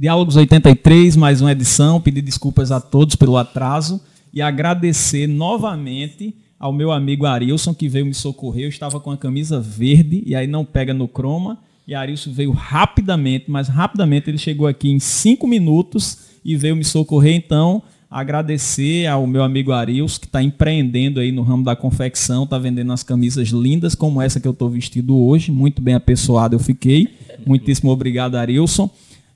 Diálogos 83, mais uma edição. Pedir desculpas a todos pelo atraso e agradecer novamente ao meu amigo Arilson, que veio me socorrer. Eu estava com a camisa verde e aí não pega no croma. E Arilson veio rapidamente, mas rapidamente ele chegou aqui em cinco minutos e veio me socorrer. Então, agradecer ao meu amigo Arilson, que está empreendendo aí no ramo da confecção, está vendendo as camisas lindas como essa que eu estou vestido hoje. Muito bem apessoado eu fiquei. Muitíssimo obrigado, Arilson.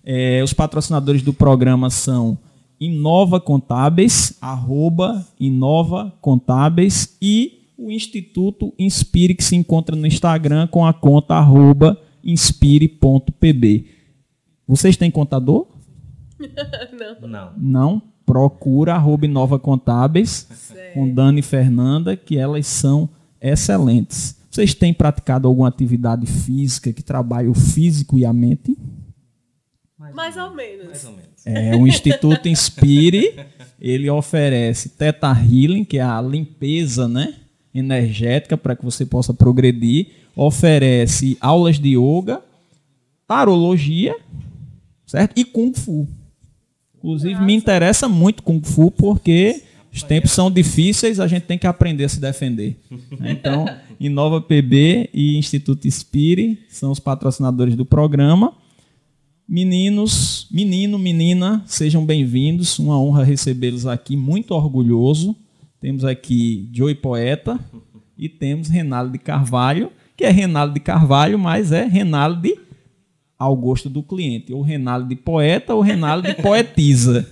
É, os patrocinadores do programa são Inova Contábeis, arroba Inova Contábeis e o Instituto Inspire, que se encontra no Instagram com a conta arroba inspire.pb. Vocês têm contador? Não. Não. Não? Procura arroba Inova Contábeis certo. com Dani e Fernanda, que elas são excelentes. Vocês têm praticado alguma atividade física que trabalhe o físico e a mente? Mais, ou, menos. Mais ou menos. É, o Instituto Inspire, ele oferece Teta Healing, que é a limpeza, né, energética para que você possa progredir, oferece aulas de yoga, tarologia, certo? E kung fu. Inclusive Nossa. me interessa muito kung fu porque os tempos são difíceis, a gente tem que aprender a se defender. Então, Inova PB e Instituto Inspire são os patrocinadores do programa. Meninos, menino, menina, sejam bem-vindos. Uma honra recebê-los aqui, muito orgulhoso. Temos aqui Joey Poeta e temos Renaldo de Carvalho, que é Renaldo de Carvalho, mas é Renaldo de ao gosto do cliente, ou Renaldo de poeta ou Renaldo de poetisa.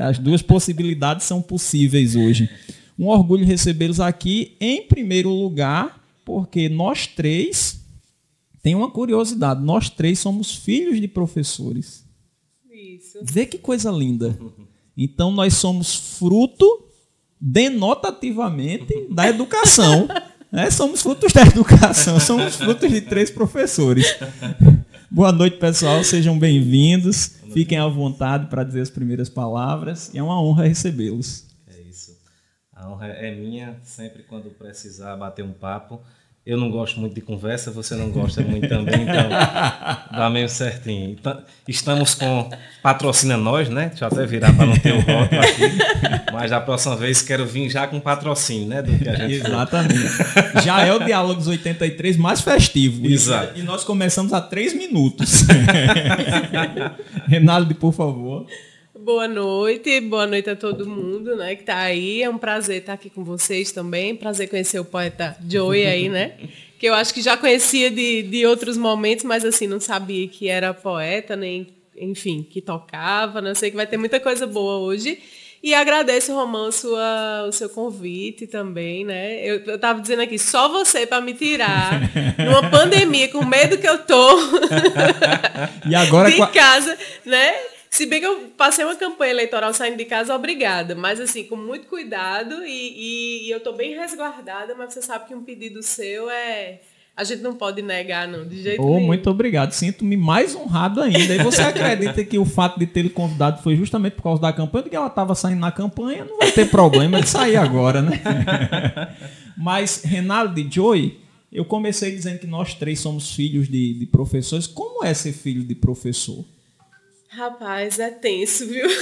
As duas possibilidades são possíveis hoje. Um orgulho recebê-los aqui, em primeiro lugar, porque nós três tem uma curiosidade: nós três somos filhos de professores. Isso. Vê que coisa linda. Então nós somos fruto denotativamente da educação. Né? Somos frutos da educação, somos frutos de três professores. Boa noite, pessoal, sejam bem-vindos. Fiquem à vontade para dizer as primeiras palavras. E é uma honra recebê-los. É isso. A honra é minha, sempre quando precisar bater um papo. Eu não gosto muito de conversa, você não gosta muito também, então dá meio certinho. Estamos com patrocina nós, né? Deixa eu até virar para não ter o rótulo aqui. Mas da próxima vez quero vir já com patrocínio, né? Do que a gente Exatamente. Já é o Diálogos 83 mais festivo. Exato. E nós começamos há três minutos. Renaldo, por favor. Boa noite, boa noite a todo mundo, né, que está aí. É um prazer estar aqui com vocês também. Prazer conhecer o poeta Joey aí, né? Que eu acho que já conhecia de, de outros momentos, mas assim, não sabia que era poeta, nem, enfim, que tocava. Não né? sei que vai ter muita coisa boa hoje. E agradeço, Romão, sua, o seu convite também, né? Eu, eu tava dizendo aqui, só você para me tirar numa pandemia, com medo que eu tô e agora de casa, né? Se bem que eu passei uma campanha eleitoral saindo de casa, obrigada. Mas assim, com muito cuidado e, e, e eu estou bem resguardada, mas você sabe que um pedido seu é. A gente não pode negar, não, de jeito oh, nenhum. Muito obrigado. Sinto-me mais honrado ainda. E você acredita que o fato de ter convidado foi justamente por causa da campanha, porque ela estava saindo na campanha, não vai ter problema de sair agora, né? Mas, Renaldo de Joy, eu comecei dizendo que nós três somos filhos de, de professores. Como é ser filho de professor? Rapaz, é tenso, viu?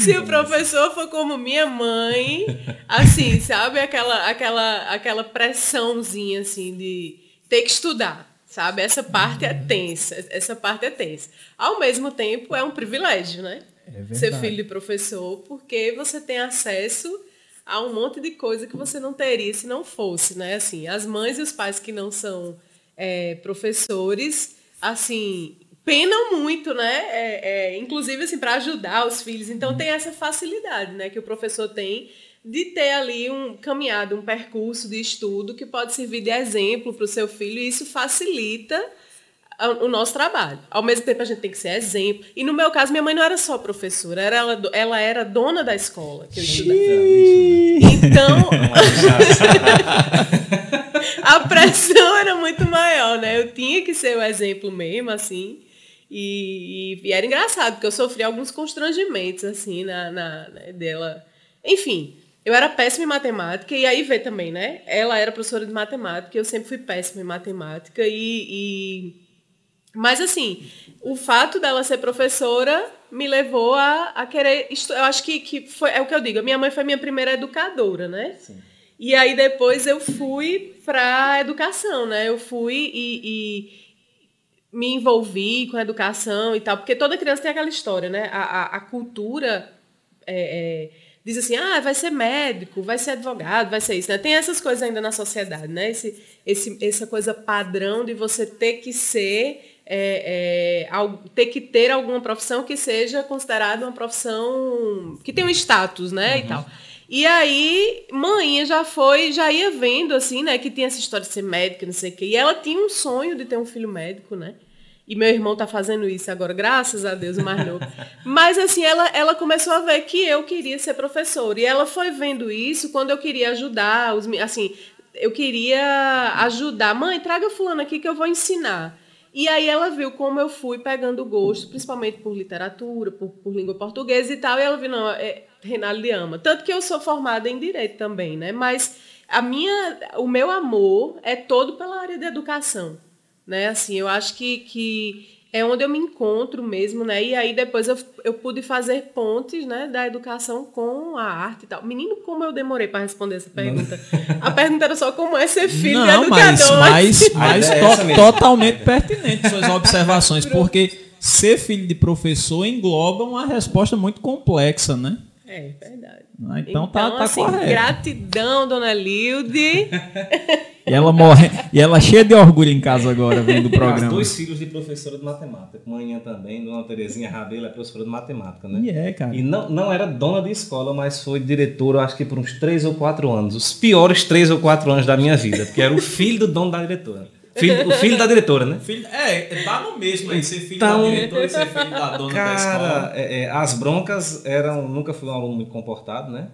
Se o professor for como minha mãe, assim, sabe? Aquela, aquela, aquela pressãozinha, assim, de ter que estudar, sabe? Essa parte é tensa, essa parte é tensa. Ao mesmo tempo, é um privilégio, né? É Ser filho de professor, porque você tem acesso a um monte de coisa que você não teria se não fosse, né? Assim, as mães e os pais que não são é, professores, assim, penam muito, né? É, é, inclusive assim para ajudar os filhos. Então tem essa facilidade, né, que o professor tem de ter ali um caminhado, um percurso de estudo que pode servir de exemplo para o seu filho e isso facilita o nosso trabalho. Ao mesmo tempo a gente tem que ser exemplo. E no meu caso minha mãe não era só professora, era ela, ela era dona da escola que eu. Então a pressão era muito maior, né? Eu tinha que ser o exemplo mesmo, assim. E, e, era engraçado, porque eu sofri alguns constrangimentos, assim, na, na né, dela. Enfim, eu era péssima em matemática, e aí vê também, né? Ela era professora de matemática, eu sempre fui péssima em matemática, e, e Mas assim, o fato dela ser professora me levou a, a querer. Eu acho que, que foi, é o que eu digo. A minha mãe foi minha primeira educadora, né? Sim. E aí depois eu fui para a educação, né? Eu fui e, e, me envolvi com a educação e tal, porque toda criança tem aquela história, né? A, a, a cultura é, é, diz assim, ah, vai ser médico, vai ser advogado, vai ser isso, né? Tem essas coisas ainda na sociedade, né? Esse, esse, essa coisa padrão de você ter que ser é, é, ter que ter alguma profissão que seja considerada uma profissão que tem um status, né, uhum. e tal. E aí, mãe já foi, já ia vendo, assim, né, que tinha essa história de ser médica, não sei o quê. E ela tinha um sonho de ter um filho médico, né? E meu irmão tá fazendo isso agora, graças a Deus, o mais novo. Mas, assim, ela, ela começou a ver que eu queria ser professora. E ela foi vendo isso quando eu queria ajudar, os, assim, eu queria ajudar. Mãe, traga fulano aqui que eu vou ensinar. E aí ela viu como eu fui pegando gosto, principalmente por literatura, por, por língua portuguesa e tal, e ela viu, não, é, Reinaldo ama. Tanto que eu sou formada em Direito também, né? Mas a minha, o meu amor é todo pela área da educação, né? Assim, eu acho que, que é onde eu me encontro mesmo, né? E aí depois eu, eu pude fazer pontes, né, da educação com a arte e tal. Menino, como eu demorei para responder essa pergunta. a pergunta era só como é ser filho Não, de educador. Mas, mas, mas é to totalmente pertinente suas observações, porque ser filho de professor engloba uma resposta muito complexa, né? É, verdade. Então, então tá, tá assim, correto. Gratidão, dona Lilde. E ela morre, e ela cheia de orgulho em casa agora, vendo o programa. Os dois filhos de professora de matemática. Manhã também, dona Terezinha Rabelo é professora de matemática, né? E é, cara. E não, não era dona de escola, mas foi diretora, acho que por uns três ou quatro anos. Os piores três ou quatro anos da minha vida, porque era o filho do dono da diretora. Filho, o filho da diretora, né? Filho, é, dá no mesmo aí, ser filho então, da diretora e ser filho da dona cara, da escola. É, é, as broncas eram. Nunca fui um aluno muito comportado, né?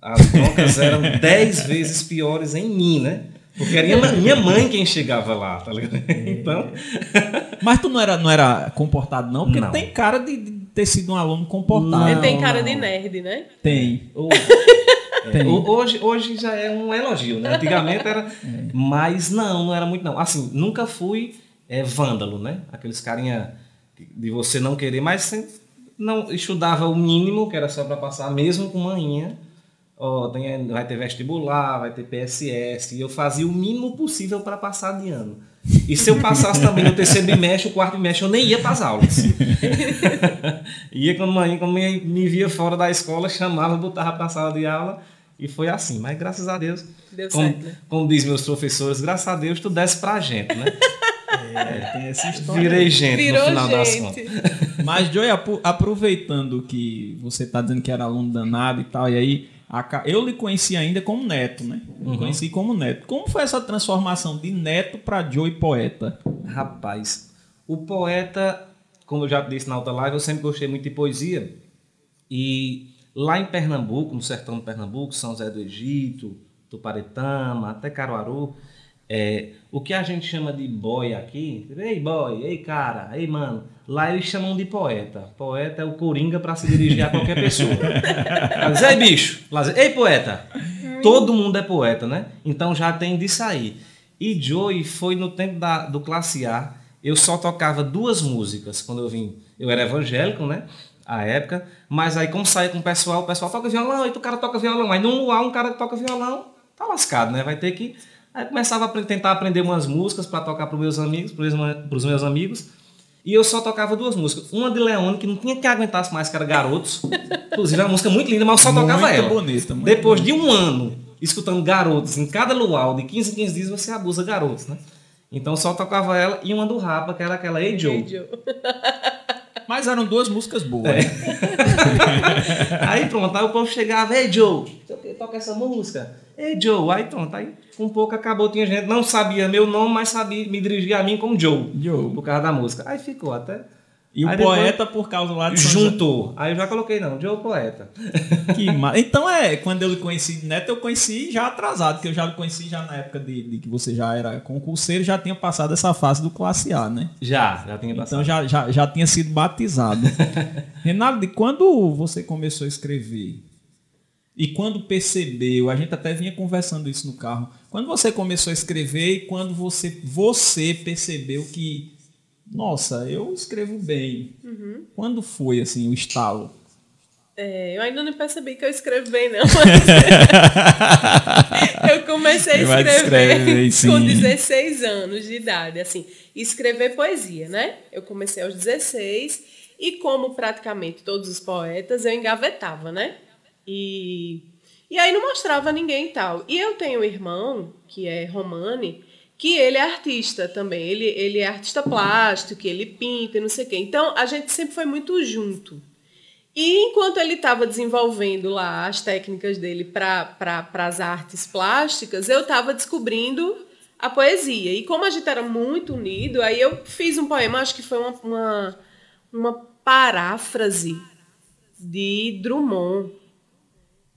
As broncas eram dez vezes piores em mim, né? Porque era minha, minha mãe quem chegava lá, tá ligado? Então. Mas tu não era, não era comportado, não? Porque não. tem cara de, de, ter sido um aluno comportado. Ele tem cara não. de nerd, né? Tem. É. Hoje, hoje já é um elogio, né? Antigamente era. É. Mas não, não era muito, não. Assim, nunca fui é, vândalo, né? Aqueles carinha de você não querer, mas não estudava o mínimo, que era só para passar, mesmo com manhinha ó, tem, vai ter vestibular, vai ter PSS, e eu fazia o mínimo possível para passar de ano. E se eu passasse também no terceiro bimestre, o quarto bimestre, eu nem ia para as aulas. ia quando mãe, quando me, me via fora da escola, chamava, botava para a sala de aula, e foi assim. Mas graças a Deus, Deu como, certo, né? como diz meus professores, graças a Deus tu desce pra gente, né? É, tem essa história. Virei gente Virou no final gente. das contas. Mas, Joy, aproveitando que você está dizendo que era aluno danado e tal, e aí eu lhe conheci ainda como neto, né? Uhum. Conheci como neto. Como foi essa transformação de neto para Joey poeta? Rapaz, o poeta, como eu já disse na outra live, eu sempre gostei muito de poesia. E lá em Pernambuco, no sertão de Pernambuco, São José do Egito, Tuparetama, até Caruaru, é, o que a gente chama de boy aqui, ei boy, ei cara, ei mano, lá eles chamam de poeta. Poeta é o coringa para se dirigir a qualquer pessoa. Diz, ei bicho, lá, ei poeta. Todo mundo é poeta, né? Então já tem de sair. E Joey foi no tempo da, do classe A, eu só tocava duas músicas quando eu vim. Eu era evangélico, né? A época, mas aí como saía com o pessoal, o pessoal toca violão, aí o cara toca violão, aí no luar um cara toca violão, tá lascado, né? Vai ter que Aí começava a tentar aprender umas músicas para tocar para meus amigos, para os meus amigos. E eu só tocava duas músicas. Uma de Leone, que não tinha que aguentasse mais, que era Garotos. Inclusive, é uma música muito linda, mas eu só tocava muito ela. Bonita, muito Depois bonita. de um ano escutando Garotos, em cada luau, de 15 em 15 dias, você abusa Garotos, né? Então só tocava ela e uma do Rapa, que era aquela Hey Joe. Hey Joe. Mas eram duas músicas boas. É. aí pronto, aí o povo chegava, ei Joe, toca essa música. Ei Joe, aí pronto, aí com um pouco acabou, tinha gente, não sabia meu nome, mas sabia, me dirigia a mim como Joe, Joe. por causa da música. Aí ficou até. E o poeta, por causa lá de Juntou. Aí eu já coloquei, não, Joe Poeta. Que ma... Então é, quando eu conheci Neto, eu conheci já atrasado, que eu já conheci já na época de, de, que você já era concurseiro, já tinha passado essa fase do classe A, né? Já, já tinha passado. Então já, já, já tinha sido batizado. Renato, de quando você começou a escrever? E quando percebeu, a gente até vinha conversando isso no carro, quando você começou a escrever e quando você, você percebeu que nossa, eu escrevo bem. Quando foi assim o estalo? É, eu ainda não percebi que eu escrevo bem, não. Eu comecei a escrever escrever, com 16 anos de idade, assim, escrever poesia, né? Eu comecei aos 16 e como praticamente todos os poetas, eu engavetava, né? E, e aí não mostrava ninguém e tal. E eu tenho um irmão, que é Romani, que ele é artista também. Ele, ele é artista plástico, ele pinta e não sei o quê. Então, a gente sempre foi muito junto. E enquanto ele estava desenvolvendo lá as técnicas dele para pra, as artes plásticas, eu estava descobrindo a poesia. E como a gente era muito unido, aí eu fiz um poema, acho que foi uma, uma, uma paráfrase de Drummond.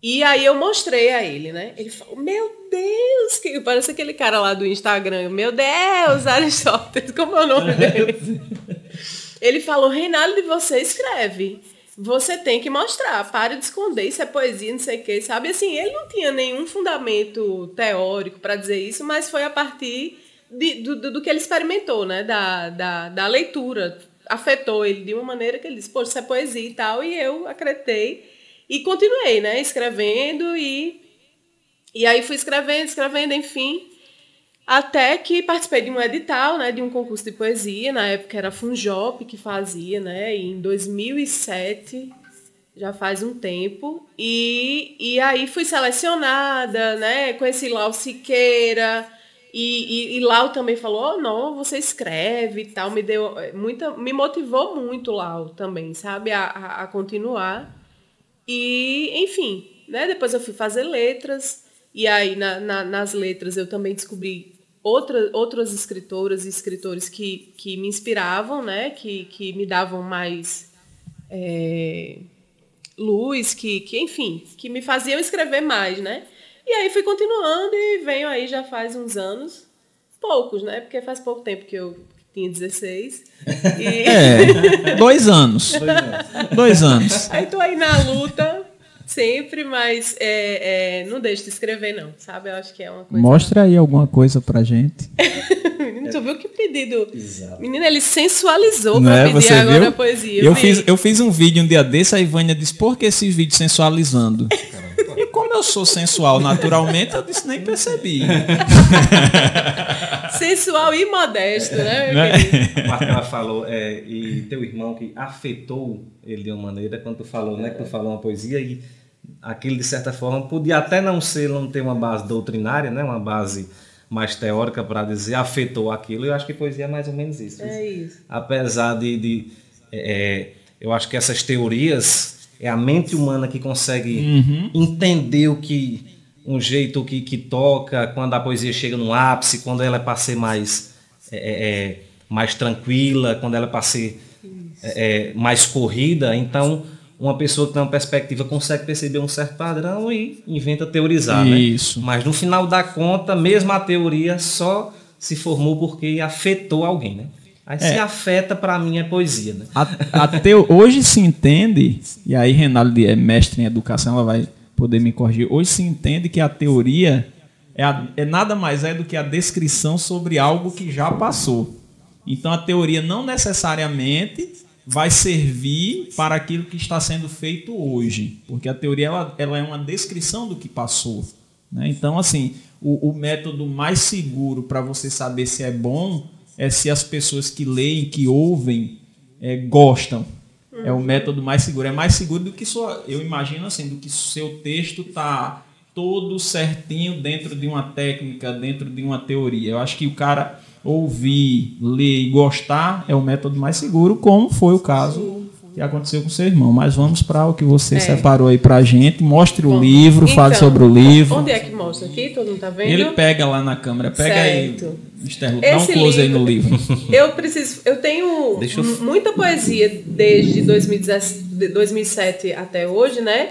E aí eu mostrei a ele, né? Ele falou, meu Deus, que parece aquele cara lá do Instagram. Meu Deus, Aristóteles, como é o nome dele? Ele falou, Reinaldo, você escreve. Você tem que mostrar, pare de esconder, isso é poesia, não sei o quê, sabe? Assim, ele não tinha nenhum fundamento teórico para dizer isso, mas foi a partir de, do, do que ele experimentou, né? Da, da, da leitura. Afetou ele de uma maneira que ele disse, poxa, isso é poesia e tal, e eu acreditei. E continuei, né? Escrevendo e. E aí fui escrevendo, escrevendo, enfim. Até que participei de um edital, né, de um concurso de poesia, na época era Funjop que fazia, né, em 2007, já faz um tempo, e, e aí fui selecionada, né, conheci Lau Siqueira, e, e, e Lau também falou, oh, não, você escreve e tal, me deu muita, me motivou muito Lau também, sabe, a, a, a continuar, e enfim, né, depois eu fui fazer letras, e aí, na, na, nas letras, eu também descobri outra, outras escritoras e escritores que, que me inspiravam, né? que, que me davam mais é, luz, que, que, enfim, que me faziam escrever mais. Né? E aí fui continuando e venho aí já faz uns anos, poucos, né? Porque faz pouco tempo que eu tinha 16. E... É, dois anos. Dois anos. Dois anos. Aí tô aí na luta, sempre, mas é, é, não deixo de escrever, não, sabe? Eu acho que é uma coisa. Mostra aí alguma coisa pra gente. Menino, tu viu que pedido? Exato. Menina, ele sensualizou Não pra é? pedir Você agora viu? a poesia. Eu fiz, eu fiz um vídeo um dia desse, a Ivânia disse, por que esse vídeo sensualizando? E como eu sou sensual naturalmente, eu disse, nem percebi. Sensual e modesto, né, meu Né? querido? A parte que ela falou, é, e teu irmão que afetou ele de uma maneira, quando tu falou, né, que tu falou uma poesia e aquilo de certa forma podia até não ser, não ter uma base doutrinária, né, uma base mais teórica para dizer afetou aquilo. Eu acho que poesia é mais ou menos isso. É isso. Apesar de, de é, eu acho que essas teorias é a mente humana que consegue entender o que um jeito que, que toca, quando a poesia chega no ápice, quando ela é para ser mais é, é, mais tranquila, quando ela é para ser é, é, mais corrida. Então, uma pessoa que tem uma perspectiva consegue perceber um certo padrão e inventa teorizar. né? Isso. Mas no final da conta, mesmo a teoria só se formou porque afetou alguém. Né? Aí se afeta, para mim, é poesia. Né? A- até hoje se entende, e aí Renaldo é mestre em educação, ela vai poder me corrigir. Hoje se entende que a teoria é, a- é nada mais é do que a descrição sobre algo que já passou. Então a teoria não necessariamente vai servir para aquilo que está sendo feito hoje, porque a teoria ela, ela é uma descrição do que passou. né? Então, assim, o, o método mais seguro para você saber se é bom é se as pessoas que leem, que ouvem, é, gostam. É o método mais seguro. É mais seguro do que sua. Eu imagino assim, do que seu texto tá todo certinho dentro de uma técnica, dentro de uma teoria. Eu acho que o cara ouvir, ler e gostar é o método mais seguro, como foi o caso que aconteceu com seu irmão. Mas vamos para o que você É. separou aí pra gente. Mostre o Bom, livro, fale então, sobre o livro. Onde é que mostra aqui? Todo mundo tá vendo? Ele pega lá na câmera, pega Certo. aí. Lu, dá um close aí no livro. Eu preciso. Eu tenho Deixa eu- mu- muita poesia desde 2017, de 2007 até hoje, né?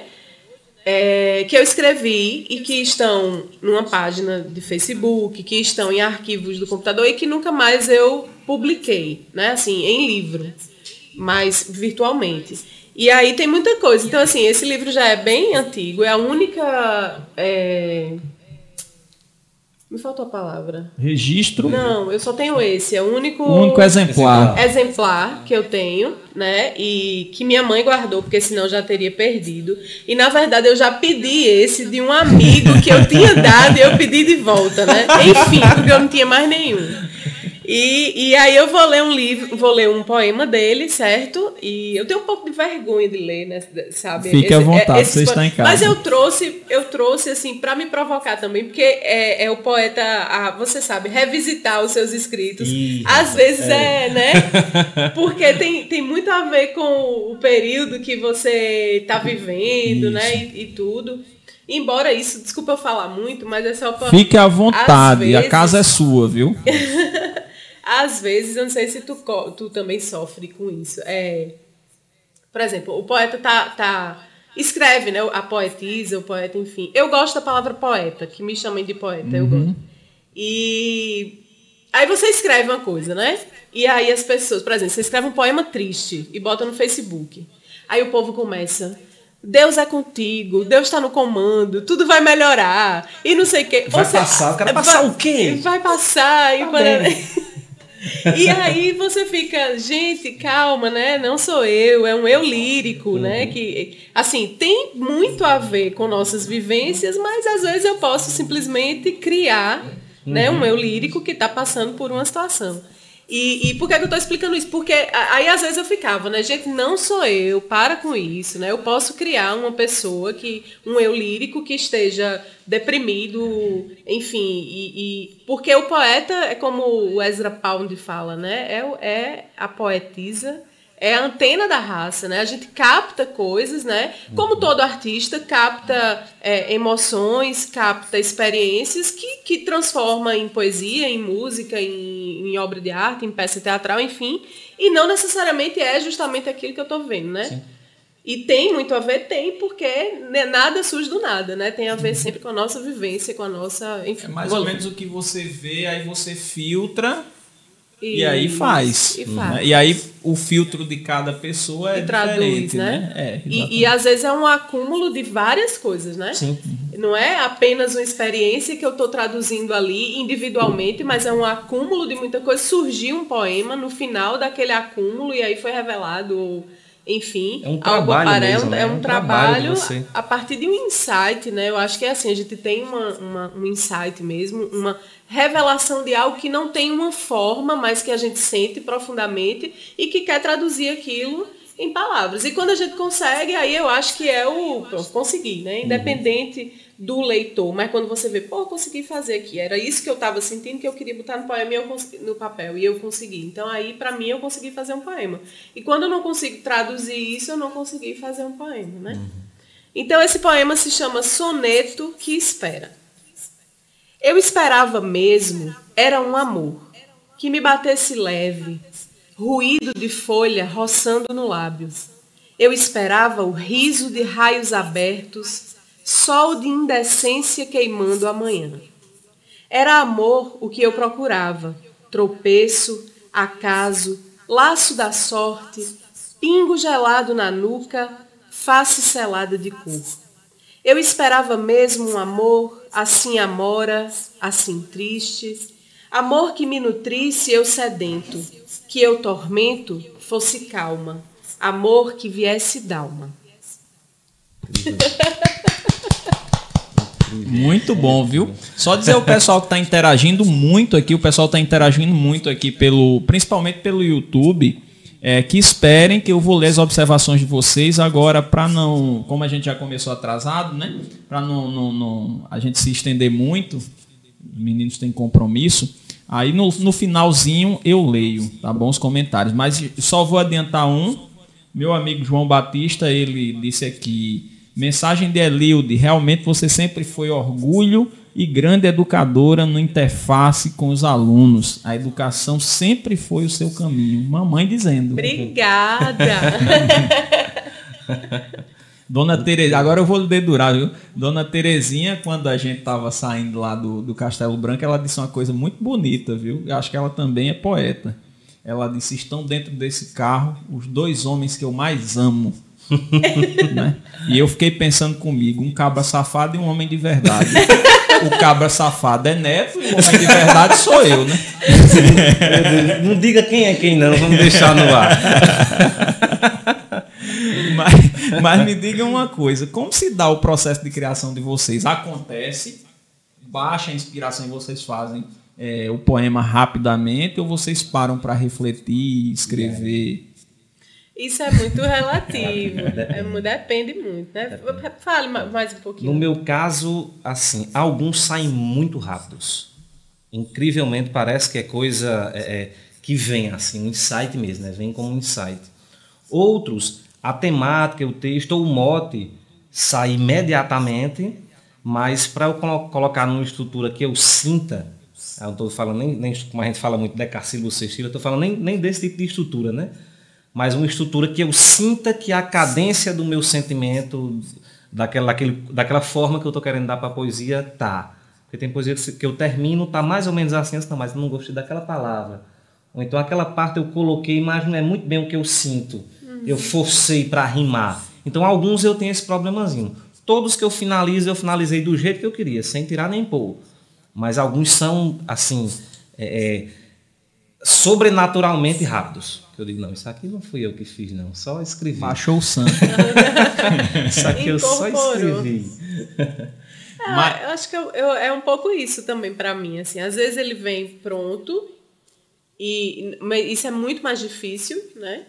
É, que eu escrevi e que estão numa página de Facebook, que estão em arquivos do computador e que nunca mais eu publiquei, né? Assim, em livro, mas virtualmente. E aí tem muita coisa. Então, assim, esse livro já é bem antigo, é a única. é, Me faltou a palavra. Registro. Não, eu só tenho esse. É o único. O único exemplar. exemplar que eu tenho, né? E que minha mãe guardou, porque senão eu já teria perdido. E na verdade eu já pedi esse de um amigo que eu tinha dado e eu pedi de volta, né? Enfim, porque eu não tinha mais nenhum. E, e aí eu vou ler um livro, vou ler um poema dele, certo? E eu tenho um pouco de vergonha de ler, né? Sabe? Fique Esse- à vontade, esse você está em casa. Mas eu trouxe, eu trouxe assim para me provocar também, porque é, é o poeta, a, você sabe, revisitar os seus escritos. Ih, Às vezes é, né? Porque tem, tem muito a ver com o período que você está vivendo, né? E, e tudo. Embora isso, desculpa eu falar muito, mas é só para Fique à vontade, Às a vezes- casa é sua, viu? às vezes, eu não sei se tu, tu também sofre com isso. É, por exemplo, o poeta tá, tá escreve, né? A poetisa, o poeta, enfim. Eu gosto da palavra poeta, que me chamem de poeta, eu gosto. E aí você escreve uma coisa, né? E aí as pessoas, por exemplo, você escreve um poema triste e bota no Facebook. Aí o povo começa. Deus é contigo, Deus está no comando, tudo vai melhorar. E não sei o quê. Vai Ou seja, passar, eu quero passar vai- o quê? Vai passar. E, Tá para- bem. e aí você fica, gente, calma, né? Não sou eu, é um eu lírico, né? Uhum. Que, assim, tem muito a ver com nossas vivências, mas às vezes eu posso simplesmente criar né, Uhum. um eu lírico que está passando por uma situação. E, e por que, que eu estou explicando isso? Porque aí às vezes eu ficava, né? Gente, não sou eu, para com isso, né? Eu posso criar uma pessoa que, um eu lírico que esteja deprimido, enfim, e, e- porque o poeta é como o Ezra Pound fala, né? É, é a poetisa, é a antena da raça, né? A gente capta coisas, né? Como todo artista capta é, emoções, capta experiências que, que transforma em poesia, em música, em, em obra de arte, em peça teatral, enfim. E não necessariamente é justamente aquilo que eu estou vendo, né? E tem muito a ver, tem, porque né, nada surge do nada, né? Tem a ver sempre com a nossa vivência, com a nossa. Enfim, É mais ou menos o que você vê, aí você filtra e, Isso, aí faz. E né? faz. E aí o filtro de cada pessoa é E traduz, diferente, né? né? É, E, e às vezes é um acúmulo de várias coisas, né? Sim. Não é apenas uma experiência que eu estou traduzindo ali individualmente, mas é um acúmulo de muita coisa. Surgiu um poema no final daquele acúmulo e aí foi revelado, ou, enfim, É um algo trabalho é mesmo, um, né? é É um um trabalho trabalho a partir de um insight, né? Eu acho que é assim, a gente tem uma, uma- um insight mesmo, uma revelação de algo que não tem uma forma, mas que a gente sente profundamente e que quer traduzir aquilo em palavras. E quando a gente consegue, aí eu acho que é o pronto, conseguir, né? Independente do leitor, mas quando você vê, pô, eu consegui fazer aqui, era isso que eu estava sentindo que eu queria botar no poema e eu consegui, no papel e eu consegui. Então aí para mim eu consegui fazer um poema. E quando eu não consigo traduzir isso, eu não consegui fazer um poema, né? Então esse poema se chama Soneto que espera. Eu esperava mesmo era um amor que me batesse leve, ruído de folha roçando no lábio. Eu esperava o riso de raios abertos, sol de indecência queimando a manhã. Era amor o que eu procurava, tropeço, acaso, laço da sorte, pingo gelado na nuca, face selada de cor. Eu esperava mesmo um amor assim amora, assim triste, amor que me nutrisse eu sedento, que eu tormento fosse calma, amor que viesse dalma. Muito bom, viu? Só dizer ao pessoal que está interagindo muito aqui, o pessoal está interagindo muito aqui, pelo, principalmente pelo YouTube, é, que esperem que eu vou ler as observações de vocês agora para não, como a gente já começou atrasado, né? Para não, não, não a gente se estender muito, meninos têm compromisso. Aí no, no finalzinho eu leio, tá bom? Os comentários. Mas só vou adiantar um. Meu amigo João Batista, ele disse aqui. Mensagem de Elilde, realmente você sempre foi orgulho e grande educadora no interface com os alunos. A educação sempre foi o seu caminho. Mamãe dizendo. Obrigada! Dona Terezinha, agora eu vou dedurar, viu? Dona Terezinha, quando a gente tava saindo lá do, do Castelo Branco, ela disse uma coisa muito bonita, viu? Eu acho que ela também é poeta. Ela disse: estão dentro desse carro os dois homens que eu mais amo. né? E eu fiquei pensando comigo, um cabra safado e um homem de verdade. o cabra safado é neto e o homem de verdade sou eu, né? não diga quem é quem não, vamos deixar no ar. mas, mas me diga uma coisa, como se dá o processo de criação de vocês? Acontece, baixa a inspiração e vocês fazem é, o poema rapidamente ou vocês param para refletir, escrever? Isso é muito relativo. é, depende muito, né? Fale mais um pouquinho. No meu caso, assim, alguns saem muito rápidos. Incrivelmente parece que é coisa é, é, que vem assim, um insight mesmo, né? Vem como um insight. Outros, a temática, o texto ou o mote sai imediatamente, mas para eu colocar numa estrutura que eu sinta, eu não estou falando nem, nem, como a gente fala muito decassílabo sextil, eu estou falando nem, nem desse tipo de estrutura, né? mas uma estrutura que eu sinta que a cadência do meu sentimento, daquela, daquele, daquela forma que eu estou querendo dar para a poesia, tá. Porque tem poesia que eu termino, tá mais ou menos assim, mas eu não gostei daquela palavra. Ou então aquela parte eu coloquei, mas não é muito bem o que eu sinto. Eu forcei para rimar. Então alguns eu tenho esse problemazinho. Todos que eu finalizo, eu finalizei do jeito que eu queria, sem tirar nem pôr. Mas alguns são, assim, é, é, sobrenaturalmente rápidos. Eu digo, não, isso aqui não fui eu que fiz, não, só escrevi. Achou o santo. isso aqui eu só escrevi. É, Mas... Eu acho que eu, eu, é um pouco isso também para mim. Assim, às vezes ele vem pronto, e isso é muito mais difícil, né?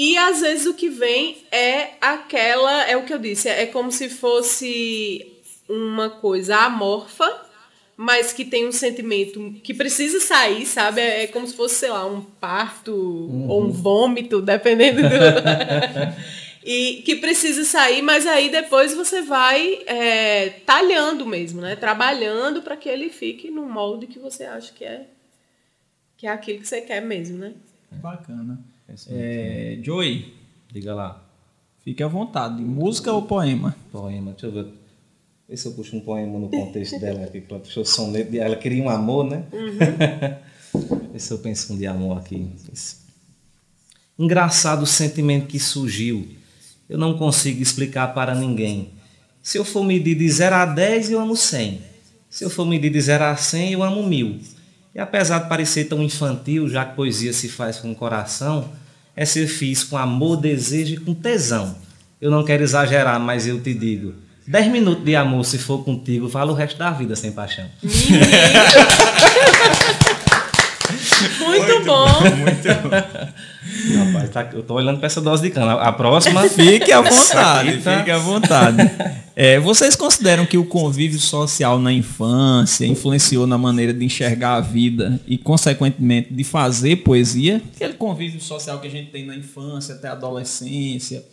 E às vezes o que vem é aquela, é o que eu disse, é como se fosse uma coisa amorfa mas que tem um sentimento que precisa sair, sabe? É, como se fosse, sei lá, um parto uhum. ou um vômito, dependendo do. e que precisa sair, mas aí depois você vai é, talhando mesmo, né? Trabalhando para que ele fique no molde que você acha que é que é aquilo que você quer mesmo, né? Bacana. É, Joey, diga lá. Fique à vontade. Música ou poema? Poema. Deixa eu ver. Vê se eu puxo um poema no contexto dela aqui, ela puxou soneto, ela queria um amor, né? Uhum. Vê se eu penso um de amor aqui. Engraçado o sentimento que surgiu. Eu não consigo explicar para ninguém. Se eu for medir de 0 a 10, eu amo 100. Se eu for medir de 0 a 100, eu amo 1000. E apesar de parecer tão infantil, já que poesia se faz com o coração, é ser fiz com amor, desejo e com tesão. Eu não quero exagerar, mas eu te digo, Dez minutos de amor, se for contigo, vale o resto da vida sem paixão. muito, muito bom. Muito bom. Rapaz, tá, eu tô olhando para essa dose de cana. A próxima. Fique à vontade, tá... fique à vontade. É, vocês consideram que o convívio social na infância influenciou na maneira de enxergar a vida e, consequentemente, de fazer poesia? Aquele convívio social que a gente tem na infância até a adolescência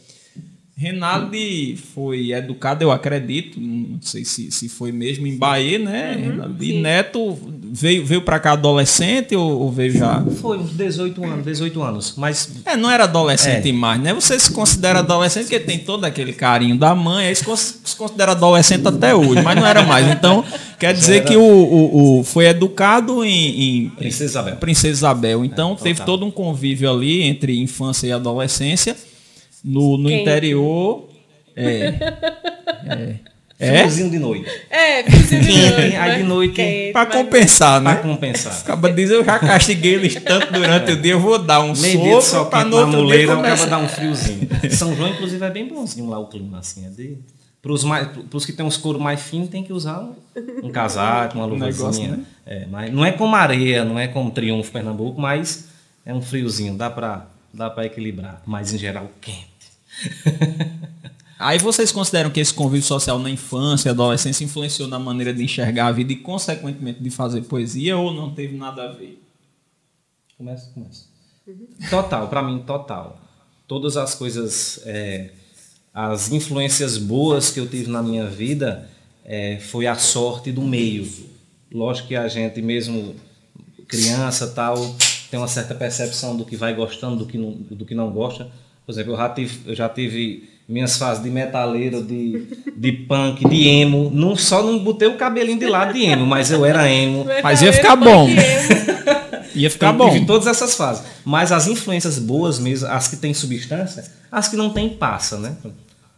Renaldi foi educado, eu acredito, não sei se, se foi mesmo em Bahia, né? Uhum, e Neto veio, veio para cá adolescente ou, ou, veio já? Foi uns 18 anos, 18 anos, mas... É, não era adolescente é. mais, né? Você se considera adolescente porque tem todo aquele carinho da mãe, aí se considera adolescente até hoje, mas não era mais. Então, quer dizer que o, o, o, foi educado em, em Princesa Isabel. Princesa Isabel. Então, é, teve todo um convívio ali entre infância e adolescência no, no interior. É. é. É? Friozinho de noite. É, friozinho de noite. Aí de noite. para compensar, né? Para compensar. Acaba de dizer, eu já castiguei eles tanto durante o dia, eu vou dar um Meio sopro para no outro muleira, dia acaba dar um friozinho. São João, inclusive, é bem bonzinho lá o clima, assim. É de... Para os, mais, que têm uns couro mais finos, tem que usar um, um casaco, uma luvazinha. Um né? é, mas não é como areia, não é como Triunfo Pernambuco, mas é um friozinho, dá para dá equilibrar. Mas, em geral, quente. Aí vocês consideram que esse convívio social na infância e adolescência influenciou na maneira de enxergar a vida e, consequentemente, de fazer poesia ou não teve nada a ver? Começa, começa. Uhum. Total, para mim, total. Todas as coisas, é, as influências boas que eu tive na minha vida é, foi a sorte do meio. Lógico que a gente, mesmo criança tal, tem uma certa percepção do que vai gostando, do que não, do que não gosta por exemplo, eu já tive, eu já tive minhas fases de metaleiro, de, de punk, de emo. Não, só não botei o cabelinho de lado de emo, mas eu era emo. mas ia ficar bom. ia ficar então, bom. Tive todas essas fases. Mas as influências boas mesmo, as que têm substância, as que não têm passa, né?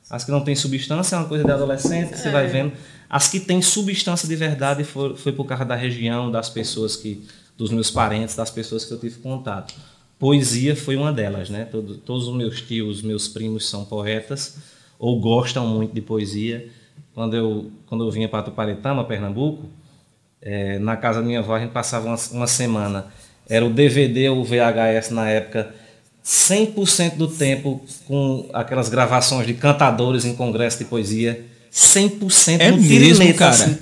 As que não têm substância é uma coisa de adolescente, que você vai é. vendo. As que têm substância de verdade foi, foi por causa da região, das pessoas que, dos meus parentes, das pessoas que eu tive contato. Poesia foi uma delas, né? Todo, todos os meus tios, meus primos são poetas ou gostam muito de poesia. Quando eu, quando eu vinha para Tuparetama, Pernambuco, é, na casa da minha avó a gente passava uma, uma semana. Era o DVD ou o VHS na época, 100% do tempo com aquelas gravações de cantadores em congresso de poesia. 100% É no mesmo, cara? assim!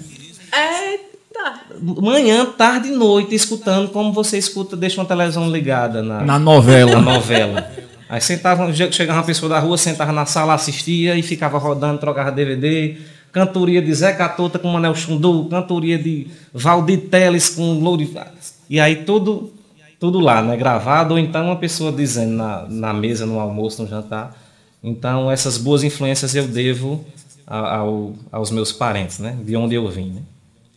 Manhã, tarde e noite, escutando como você escuta, deixa uma televisão ligada na, Na novela. na novela. Aí sentava, chegava uma pessoa da rua, sentava na sala, assistia e ficava rodando, trocava DVD. Cantoria de Zé Catota com Manel Chundu, cantoria de Valdir Teles com Loure. E aí tudo, tudo lá, né? Gravado, ou então uma pessoa dizendo na, na mesa, no almoço, no jantar. Então essas boas influências eu devo ao, aos meus parentes, né? De onde eu vim, né?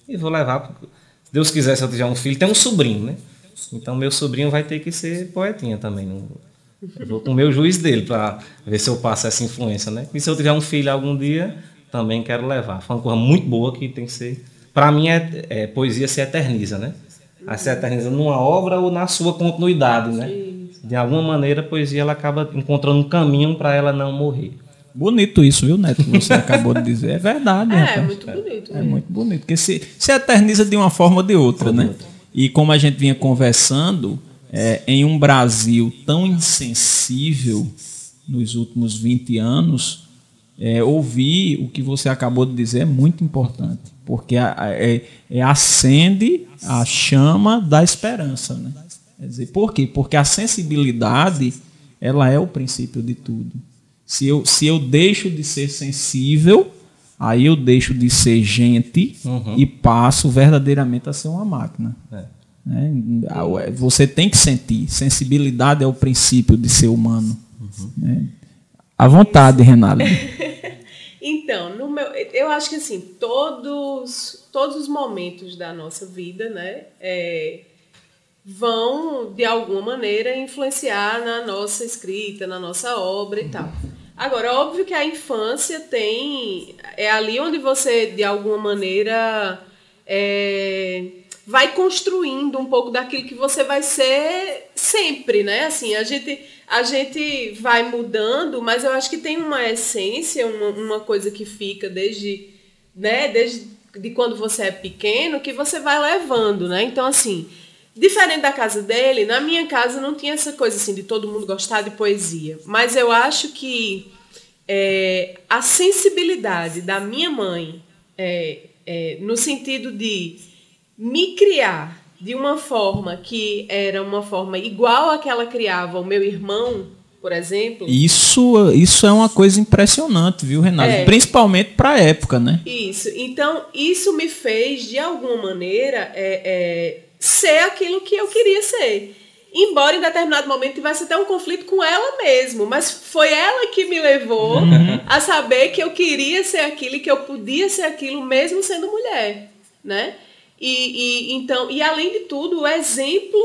E vou levar, porque, se Deus quiser, se eu tiver um filho, tem um sobrinho, né? Então meu sobrinho vai ter que ser poetinha também. Eu vou com o meu juiz dele para ver se eu passo essa influência, né? E se eu tiver um filho algum dia, também quero levar. Foi uma coisa muito boa que tem que ser. Para mim, é, é, poesia se eterniza, né? Aí se eterniza numa obra ou na sua continuidade, né? De alguma maneira, a poesia ela acaba encontrando um caminho para ela não morrer. Bonito isso, viu, Neto? Que você acabou de dizer. É verdade, É, rapaz. muito bonito. É mesmo. muito bonito. Porque se, se eterniza de uma forma ou de outra, né? E como a gente vinha conversando, é, em um Brasil tão insensível nos últimos 20 anos, é, ouvir o que você acabou de dizer é muito importante. Porque a- a- é, é acende a chama da esperança, né? Quer dizer, por quê? Porque a sensibilidade, ela é o princípio de tudo. Se eu, se eu deixo de ser sensível, aí eu deixo de ser gente e passo verdadeiramente a ser uma máquina. É. né? Ah, Você tem que sentir. Sensibilidade é o princípio de ser humano. né? À vontade, Renato. Então, no meu, eu acho que assim, todos, todos os momentos da nossa vida, né, é, vão, de alguma maneira, influenciar na nossa escrita, na nossa obra e tal. Agora, óbvio que a infância tem. É ali onde você, de alguma maneira, é, vai construindo um pouco daquilo que você vai ser sempre, né? Assim, a gente, a gente vai mudando, mas eu acho que tem uma essência, uma, uma coisa que fica desde, né, desde de quando você é pequeno, que você vai levando, né? Então, assim, diferente da casa dele, na minha casa não tinha essa coisa assim de todo mundo gostar de poesia. Mas eu acho que é, a sensibilidade da minha mãe, é, é, no sentido de me criar de uma forma que era uma forma igual a que ela criava o meu irmão, por exemplo. Isso, isso é uma coisa impressionante, viu, Renato? É. Principalmente para a época, né? Isso. Então, isso me fez, de alguma maneira, é, é, ser aquilo que eu queria ser. Embora em determinado momento tivesse até um conflito com ela mesmo, mas foi ela que me levou a saber que eu queria ser aquilo e que eu podia ser aquilo mesmo sendo mulher, né? E, e então, e além de tudo, o exemplo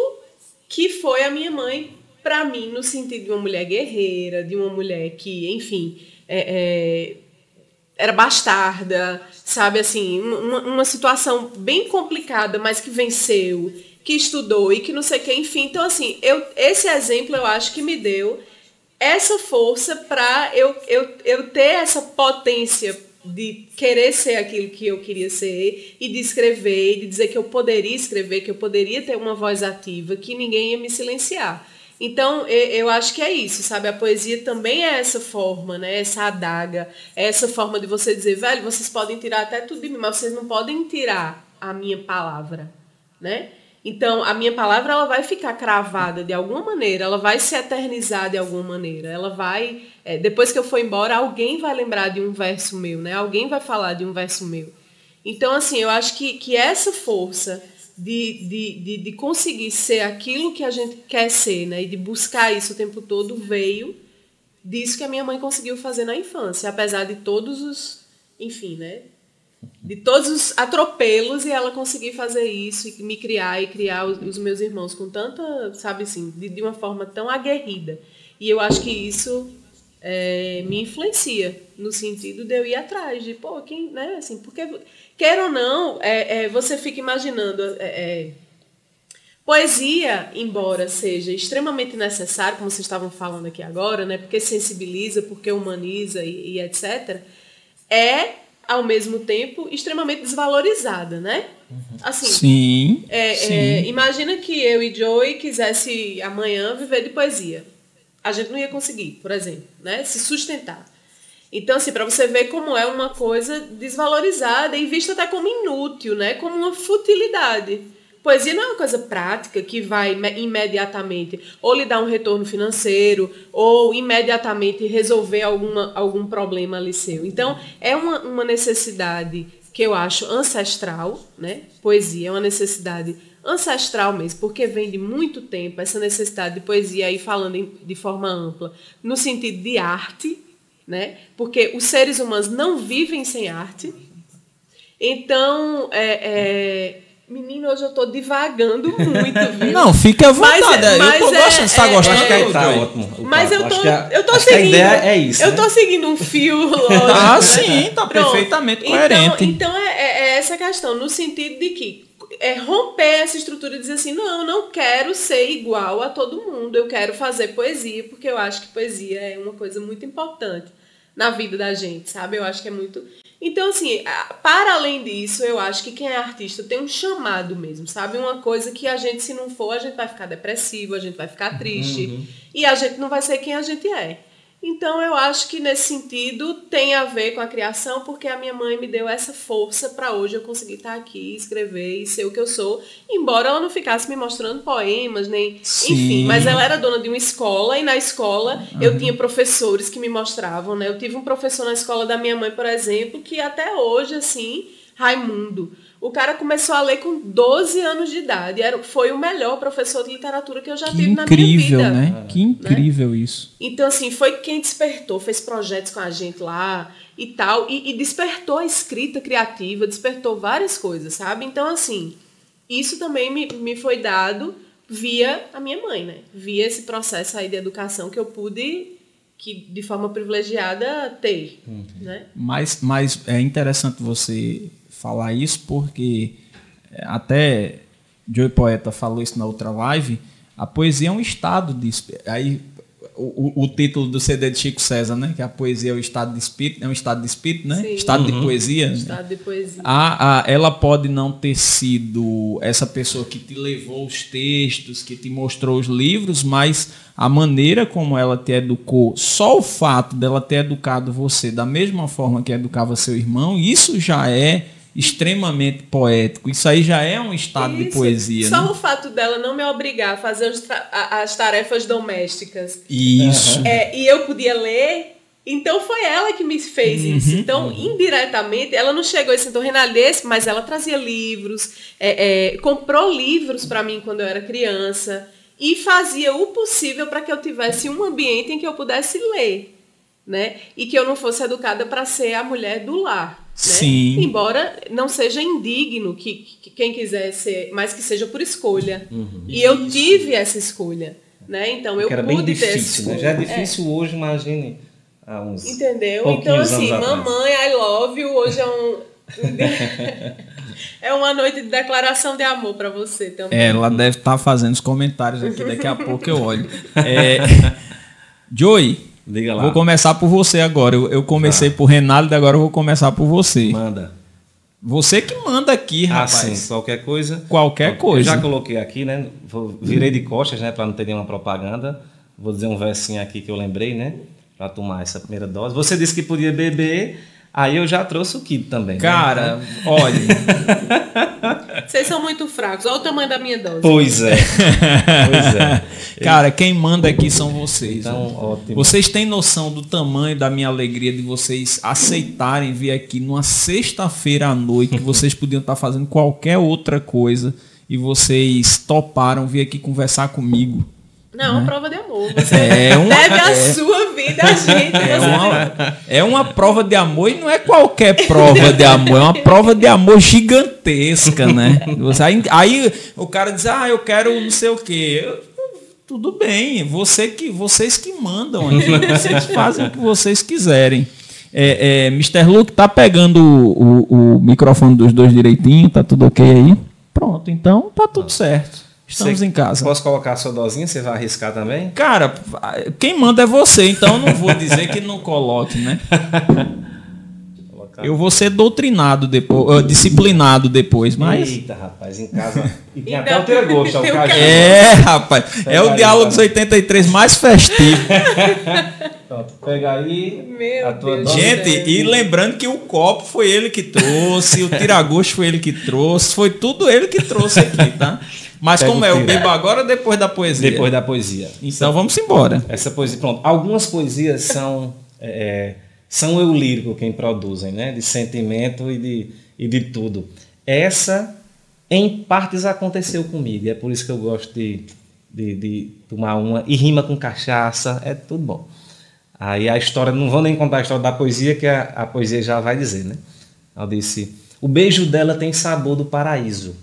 que foi a minha mãe para mim no sentido de uma mulher guerreira, de uma mulher que, enfim, é, é, era bastarda, sabe assim, uma, uma situação bem complicada, mas que venceu, que estudou e que não sei o que, enfim. Então, assim, eu, esse exemplo eu acho que me deu essa força para eu, eu, eu ter essa potência de querer ser aquilo que eu queria ser e de escrever, e de dizer que eu poderia escrever, que eu poderia ter uma voz ativa, que ninguém ia me silenciar. Então, eu, acho que é isso, sabe? A poesia também é essa forma, né? Essa adaga, é essa forma de você dizer, velho, vocês podem tirar até tudo de mim, mas vocês não podem tirar a minha palavra, né? Então, a minha palavra ela vai ficar cravada de alguma maneira, ela vai se eternizar de alguma maneira, ela vai, é, depois que eu for embora, alguém vai lembrar de um verso meu, né? Alguém vai falar de um verso meu. Então, assim, eu acho que, que essa força de, de, de, de conseguir ser aquilo que a gente quer ser, né? E de buscar isso o tempo todo veio disso que a minha mãe conseguiu fazer na infância, apesar de todos os, enfim, né? De todos os atropelos e ela conseguir fazer isso e me criar e criar os, os meus irmãos com tanta, sabe assim, de, de uma forma tão aguerrida. E eu acho que isso é, me influencia no sentido de eu ir atrás de, pô, quem, né, assim, porque, quer ou não, é, é você fica imaginando, é, é, poesia, embora seja extremamente necessário, como vocês estavam falando aqui agora, né, porque sensibiliza, porque humaniza e, e etc., é, ao mesmo tempo, extremamente desvalorizada, né? Assim, Sim, é, sim. é, imagina que eu e Joey quisesse amanhã viver de poesia. A gente não ia conseguir, por exemplo, né? Se sustentar. Então, assim, para você ver como é uma coisa desvalorizada e vista até como inútil, né? Como uma futilidade. Poesia não é uma coisa prática que vai ime- imediatamente ou lhe dar um retorno financeiro ou imediatamente resolver alguma, algum problema ali seu. Então, é uma, uma necessidade que eu acho ancestral, né? Poesia é uma necessidade ancestral mesmo, porque vem de muito tempo essa necessidade de poesia aí falando de forma ampla, no sentido de arte, né? Porque os seres humanos não vivem sem arte. Então, é, é, menino, hoje eu estou divagando muito, viu? Não, fica à Mas é- vontade. eu tô é- gostando, você tá é- gostando? Acho que aí tá ótimo. Mas eu tô, a- eu tô que a seguindo. ideia é isso. Eu né? tô seguindo um fio lógico. Ah, né? sim, tá Pronto. perfeitamente Então- coerente. Então, é, é- é essa questão, no sentido de que é romper essa estrutura e dizer assim, não, eu não quero ser igual a todo mundo, eu quero fazer poesia, porque eu acho que poesia é uma coisa muito importante na vida da gente, sabe? Eu acho que é muito. Então, assim, para além disso, eu acho que quem é artista tem um chamado mesmo, sabe? Uma coisa que a gente, se não for, a gente vai ficar depressivo, a gente vai ficar triste, e a gente não vai ser quem a gente é. Então eu acho que nesse sentido tem a ver com a criação, porque a minha mãe me deu essa força para hoje eu conseguir estar aqui, escrever e ser o que eu sou, embora ela não ficasse me mostrando poemas, nem. Sim. Enfim, mas ela era dona de uma escola e na escola eu tinha professores que me mostravam, né? Eu tive um professor na escola da minha mãe, por exemplo, que até hoje, assim, Raimundo. O cara começou a ler com 12 anos de idade. Era, foi o melhor professor de literatura que eu já Que tive na minha incrível, vida. né? Que incrível isso. Então, assim, foi quem despertou, fez projetos com a gente lá e tal, e, e despertou a escrita criativa, despertou várias coisas, sabe? Então, assim, isso também me, me foi dado via a minha mãe, né? Via esse processo aí de educação que eu pude, que de forma privilegiada, ter, né? Mas, mas é interessante você falar isso porque é, até Joey Poeta falou isso na outra live. A poesia é um estado de aí o, o- título do CD de Chico César, né? Que a poesia é o estado de espírito, é um estado de espírito, né? Sim. Estado de poesia. Estado de poesia. A, a- ela pode não ter sido essa pessoa que te levou os textos, que te mostrou os livros, mas a maneira como ela te educou, só o fato dela ter educado você da mesma forma que educava seu irmão, isso já é extremamente poético. Isso aí já é um estado de Isso. poesia. Só né? o fato dela não me obrigar a fazer as tarefas domésticas Isso. É, e eu podia ler. Então foi ela que me fez Uhum, isso. Então, indiretamente, ela não chegou e sentou Renaldes, mas ela trazia livros, é, é, comprou livros para mim quando eu era criança e fazia o possível para que eu tivesse um ambiente em que eu pudesse ler, né? E que eu não fosse educada para ser a mulher do lar. Né? Sim. Embora não seja indigno que, que quem quiser ser, mas que seja por escolha. E eu tive essa escolha, né? Então eu era pude bem ter essa difícil, né? escolha. Já é É. difícil hoje, imagine há uns. Entendeu? Então, assim, anos atrás. mamãe, I love you. Hoje é um. é uma noite de declaração de amor pra você também. É, ela deve estar fazendo os comentários aqui, daqui a pouco eu olho. É, Joey, Diga lá. vou começar por você agora. Eu, eu comecei por Renaldo, agora eu vou começar por você. Manda. Você que manda aqui, Ah, rapaz. sim, qualquer coisa. Qualquer Eu coisa. já coloquei aqui, né? Virei de costas, né? Para não ter nenhuma propaganda. Vou dizer um versinho aqui que eu lembrei, né? Para tomar essa primeira dose. Você disse que podia beber, aí eu já trouxe o kit também. né? Cara, olha, Vocês são muito fracos. Olha o tamanho da minha dose. Pois é. pois é. cara, quem manda aqui são vocês. Então, ótimo. Vocês têm noção do tamanho da minha alegria de vocês aceitarem vir aqui numa sexta-feira à noite, que vocês podiam estar fazendo qualquer outra coisa e vocês toparam vir aqui conversar comigo. Não, é uma prova de amor. Você É uma- deve a é. sua vida a gente. É uma, é uma prova de amor e não é qualquer prova de amor, é uma prova de amor gigantesca, né? Você- Aí, aí o cara diz, ah, eu quero não sei o quê. Eu- tudo bem, você que, vocês que mandam vocês fazem o que vocês quiserem. É, é, Mr. Luke tá pegando o, o, o microfone dos dois direitinho, tá tudo ok aí? Pronto, então tá tudo certo. Estamos Você- em casa. Posso colocar a sua dosinha? Você vai arriscar também? Cara, quem manda é você, então eu não vou dizer que não coloque, né? Eu vou ser doutrinado depois, disciplinado depois, mas. Eita, rapaz, em casa. E tem até o teu gosto, é o o caju. É, rapaz, é Pega o aí, Diálogos vai. 83 mais festivo. Pronto, pega aí Meu a tua Deus. Gente, e lembrando que o copo foi ele que trouxe, o tiragosto foi ele que trouxe, foi tudo ele que trouxe aqui, tá? Mas como é, eu bebo agora ou depois da poesia? Depois da poesia. Então vamos embora. Essa poesia, pronto. Algumas poesias são é, são eu lírico quem produzem, né? De sentimento e de, e de tudo. Essa, em partes, aconteceu comigo. É por isso que eu gosto de, de, de tomar uma. E rima com cachaça, é tudo bom. Aí a história, não vou nem contar a história da poesia, que a, a poesia já vai dizer, né? Ela disse: O beijo dela tem sabor do paraíso.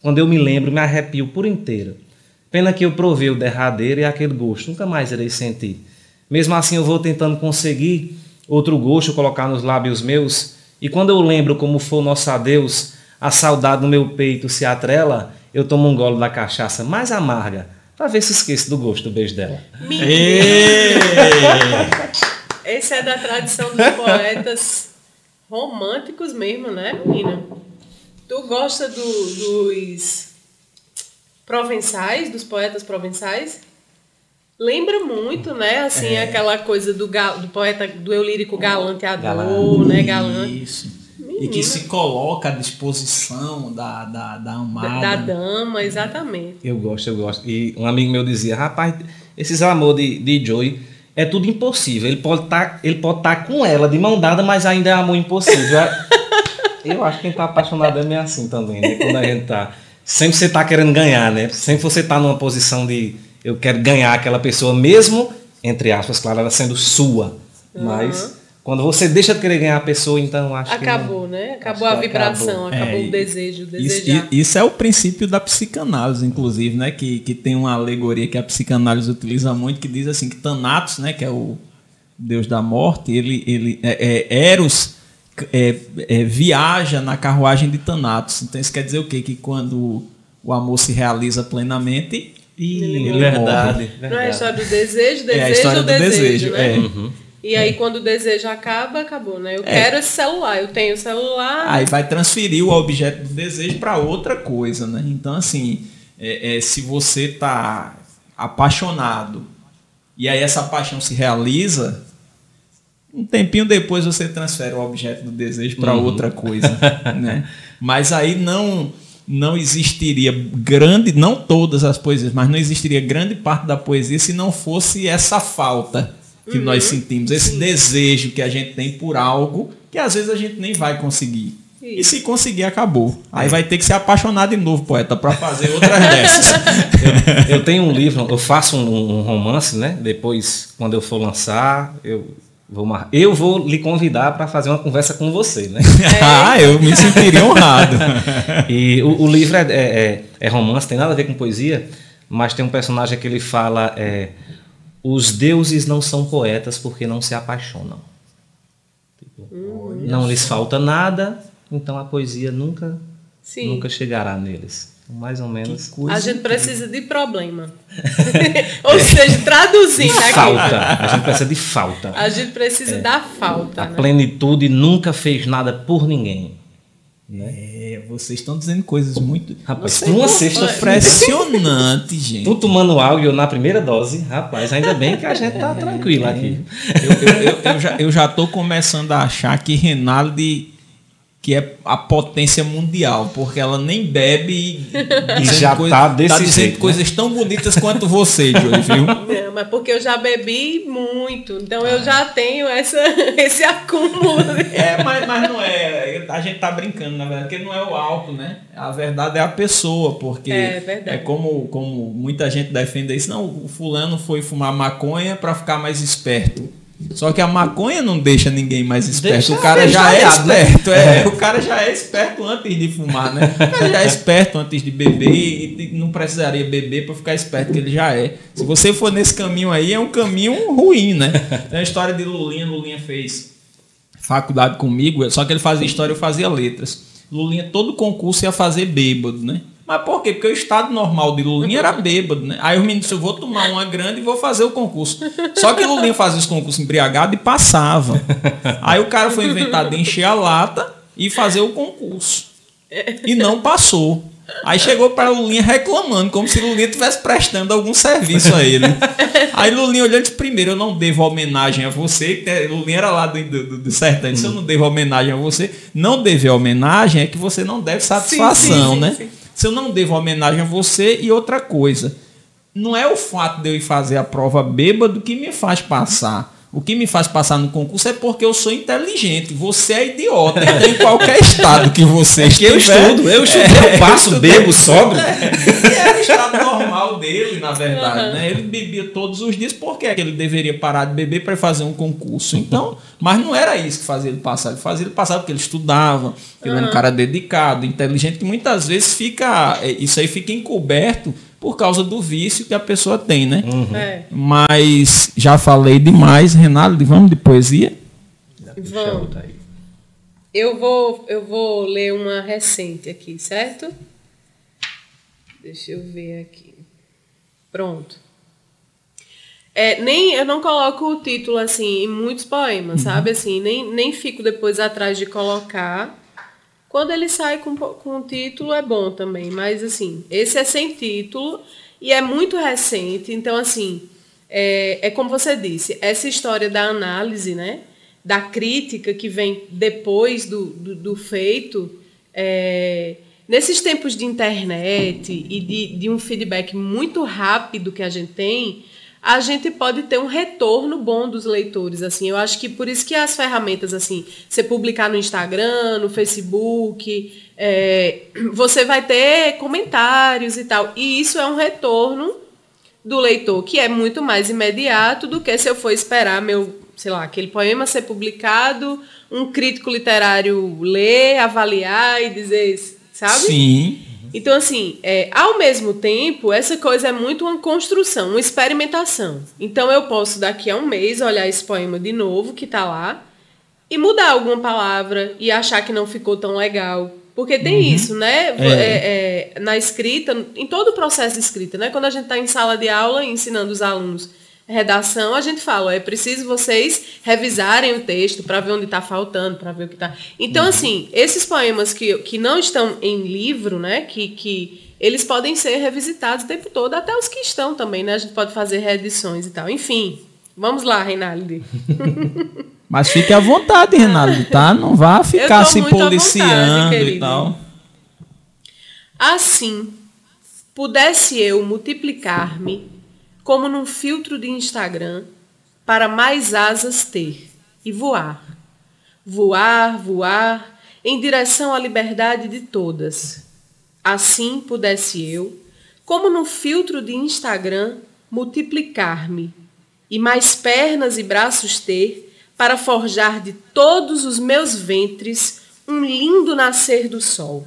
Quando eu me lembro, me arrepio por inteiro. Pena que eu provei o derradeiro e aquele gosto nunca mais irei sentir. Mesmo assim, eu vou tentando conseguir outro gosto colocar nos lábios meus. E quando eu lembro como foi o nosso adeus, a saudade no meu peito se atrela, eu tomo um gole da cachaça mais amarga, para ver se esqueço do gosto do beijo dela. Esse é da tradição dos poetas românticos mesmo, né, menina? Tu gosta do- dos provençais, dos poetas provençais? Lembra muito, né? Assim, É. aquela coisa do, do poeta, do eu lírico galanteador, Galante. né? Galante. Isso. E Menina. que se coloca à disposição da, da, da Da, amada. da dama, exatamente. Eu gosto, eu gosto. E um amigo meu dizia, rapaz, esses amor de, de Joey é tudo impossível. Ele pode estar ele pode tá com ela de mão dada, mas ainda é amor impossível. eu acho que quem tá apaixonado é meio assim também, né? Quando a gente tá. Sempre você tá querendo ganhar, né? Sempre você tá numa posição de eu quero ganhar aquela pessoa, mesmo, entre aspas, claro, ela sendo sua. Mas quando você deixa de querer ganhar a pessoa, então acho que. não- Acabou, né? Acabou a vibração, acabou. acabou, É, o desejo, o Isso, desejar. i- isso é o princípio da psicanálise, inclusive, né? Que, que tem uma alegoria que a psicanálise utiliza muito, que diz assim que Thanatos, né? Que é o deus da morte, ele, ele é, é, Eros é, é, viaja na carruagem de Thanatos. Então isso quer dizer o quê? Que quando o amor se realiza plenamente, Ih, Ele verdade, verdade. Não é a história do desejo, desejo É a história ou do desejo, desejo, né? é. E aí quando o desejo acaba, acabou, né? Eu É. quero esse celular, eu tenho o celular. Aí vai transferir o objeto do desejo para outra coisa, né? Então, assim, é, é, se você está apaixonado e aí essa paixão se realiza, um tempinho depois você transfere o objeto do desejo para outra coisa, né? Mas aí não não existiria grande, não todas as poesias, mas não existiria grande parte da poesia se não fosse essa falta que nós sentimos, esse desejo que a gente tem por algo que às vezes a gente nem vai conseguir. E se conseguir, acabou. Aí vai ter que se apaixonar de novo, poeta, para fazer outras dessas. Eu tenho um livro, eu faço um, um romance, né? Depois, quando eu for lançar, eu vou mar... eu vou lhe convidar para fazer uma conversa com você, né? ah, eu me sentiria honrado. E o, o livro é, é, é- é romance, tem nada a ver com poesia, mas tem um personagem que ele fala: é, os deuses não são poetas porque não se apaixonam. Tipo, não lhes falta nada, então a poesia nunca, Sim. nunca chegará neles. Mais ou menos. A gente precisa de problema. Ou seja, traduzindo aqui. Falta. A gente precisa de falta. A gente precisa da falta, A né? plenitude nunca fez nada por ninguém. É, vocês estão dizendo coisas muito. Rapaz, Você uma é sexta-feira. Impressionante, gente. Tu tomando e eu na primeira dose, rapaz, ainda bem que a gente tá tranquilo aqui. Eu, eu, eu, eu já, eu já tô começando a achar que Renaldi que é a potência mundial, porque ela nem bebe e, dizendo já coisa- tá desse dizendo jeito, né? coisas tão bonitas quanto você, Joey, viu? Não, mas porque eu já bebi muito, então eu já tenho essa, esse acúmulo. É, mas, mas não é. A gente tá brincando, na verdade, porque não é o álcool, né? A verdade é a pessoa, porque É é como, como muita gente defende isso. Não, o fulano foi fumar maconha para ficar mais esperto. Só que a maconha não deixa ninguém mais esperto. Deixa o cara já é né? esperto. É, o cara já é esperto antes de fumar, né? O cara já é esperto antes de beber e não precisaria beber para ficar esperto, que ele já é. Se você for nesse caminho aí, é um caminho ruim, né? Tem a história de Lulinha. Lulinha fez faculdade comigo, só que ele fazia história, eu fazia letras. Lulinha, todo concurso ia fazer bêbado, né? Mas por quê? Porque o estado normal de Lulinha era bêbado, né? Aí o menino disse, eu vou tomar uma grande e vou fazer o concurso. Só que Lulinha fazia os concursos embriagado e passava. Aí o cara foi inventado de encher a lata e fazer o concurso. E não passou. Aí chegou para Lulinha reclamando, como se Lulinha estivesse prestando algum serviço a ele. Aí Lulinha olhando disse, primeiro, eu não devo homenagem a você. que Lulinha era lá do, do, do sertão. Se eu não devo homenagem a você, não dever homenagem é que você não deve satisfação, Sim, sim, né? sim. Se eu não devo homenagem a você e outra coisa. Não é o fato de eu ir fazer a prova bêbado que me faz passar. O que me faz passar no concurso é porque eu sou inteligente. Você é idiota. Então, em qualquer estado que você É que eu estiver- estudo, eu estudo, É, eu passo, bebo, sobro. E era o estado normal dele, na verdade. Né? Ele bebia todos os dias, por que ele deveria parar de beber para fazer um concurso? Então, mas não era isso que fazia ele passar. Ele fazia ele passar porque ele estudava, ele era um cara dedicado, inteligente, que muitas vezes fica. é, Isso aí fica encoberto por causa do vício que a pessoa tem, né? É, Mas já falei demais, Renato, vamos de poesia? Vamos. aí. Eu vou, eu vou ler uma recente aqui, certo? Deixa eu ver aqui. Pronto. É, nem eu não coloco o título assim em muitos poemas, sabe? Assim, nem, nem fico depois atrás de colocar. Quando ele sai com, com o título é bom também, mas assim, esse é sem título e é muito recente, então assim, é, é como você disse, essa história da análise, né? Da crítica que vem depois do, do, do feito, é, nesses tempos de internet e de, de um feedback muito rápido que a gente tem, a gente pode ter um retorno bom dos leitores, assim. Eu acho que por isso que as ferramentas, assim, você publicar no Instagram, no Facebook, é, você vai ter comentários e tal. E isso é um retorno do leitor, que é muito mais imediato do que se eu for esperar meu, sei lá, aquele poema ser publicado, um crítico literário ler, avaliar e dizer, sabe? Sim. Então, assim, é, ao mesmo tempo, essa coisa é muito uma construção, uma experimentação. Então, eu posso, daqui a um mês, olhar esse poema de novo, que tá lá, e mudar alguma palavra e achar que não ficou tão legal. Porque tem isso, né? É. É, é, na escrita, em todo o processo de escrita, né? Quando a gente está em sala de aula ensinando os alunos redação, a gente fala, ó, é preciso vocês revisarem o texto para ver onde está faltando, para ver o que está. Então, assim, esses poemas que, que não estão em livro, né? Que, que eles podem ser revisitados o tempo todo, até os que estão também, né? A gente pode fazer reedições e tal. Enfim, vamos lá, Reinaldo. Mas fique à vontade, Renato, tá? Não vá ficar se à vontade, policiando e tal. Assim, pudesse eu multiplicar-me como num filtro de Instagram para mais asas ter e voar. Voar, voar em direção à liberdade de todas. Assim pudesse eu, como num filtro de Instagram, multiplicar-me e mais pernas e braços ter para forjar de todos os meus ventres um lindo nascer do sol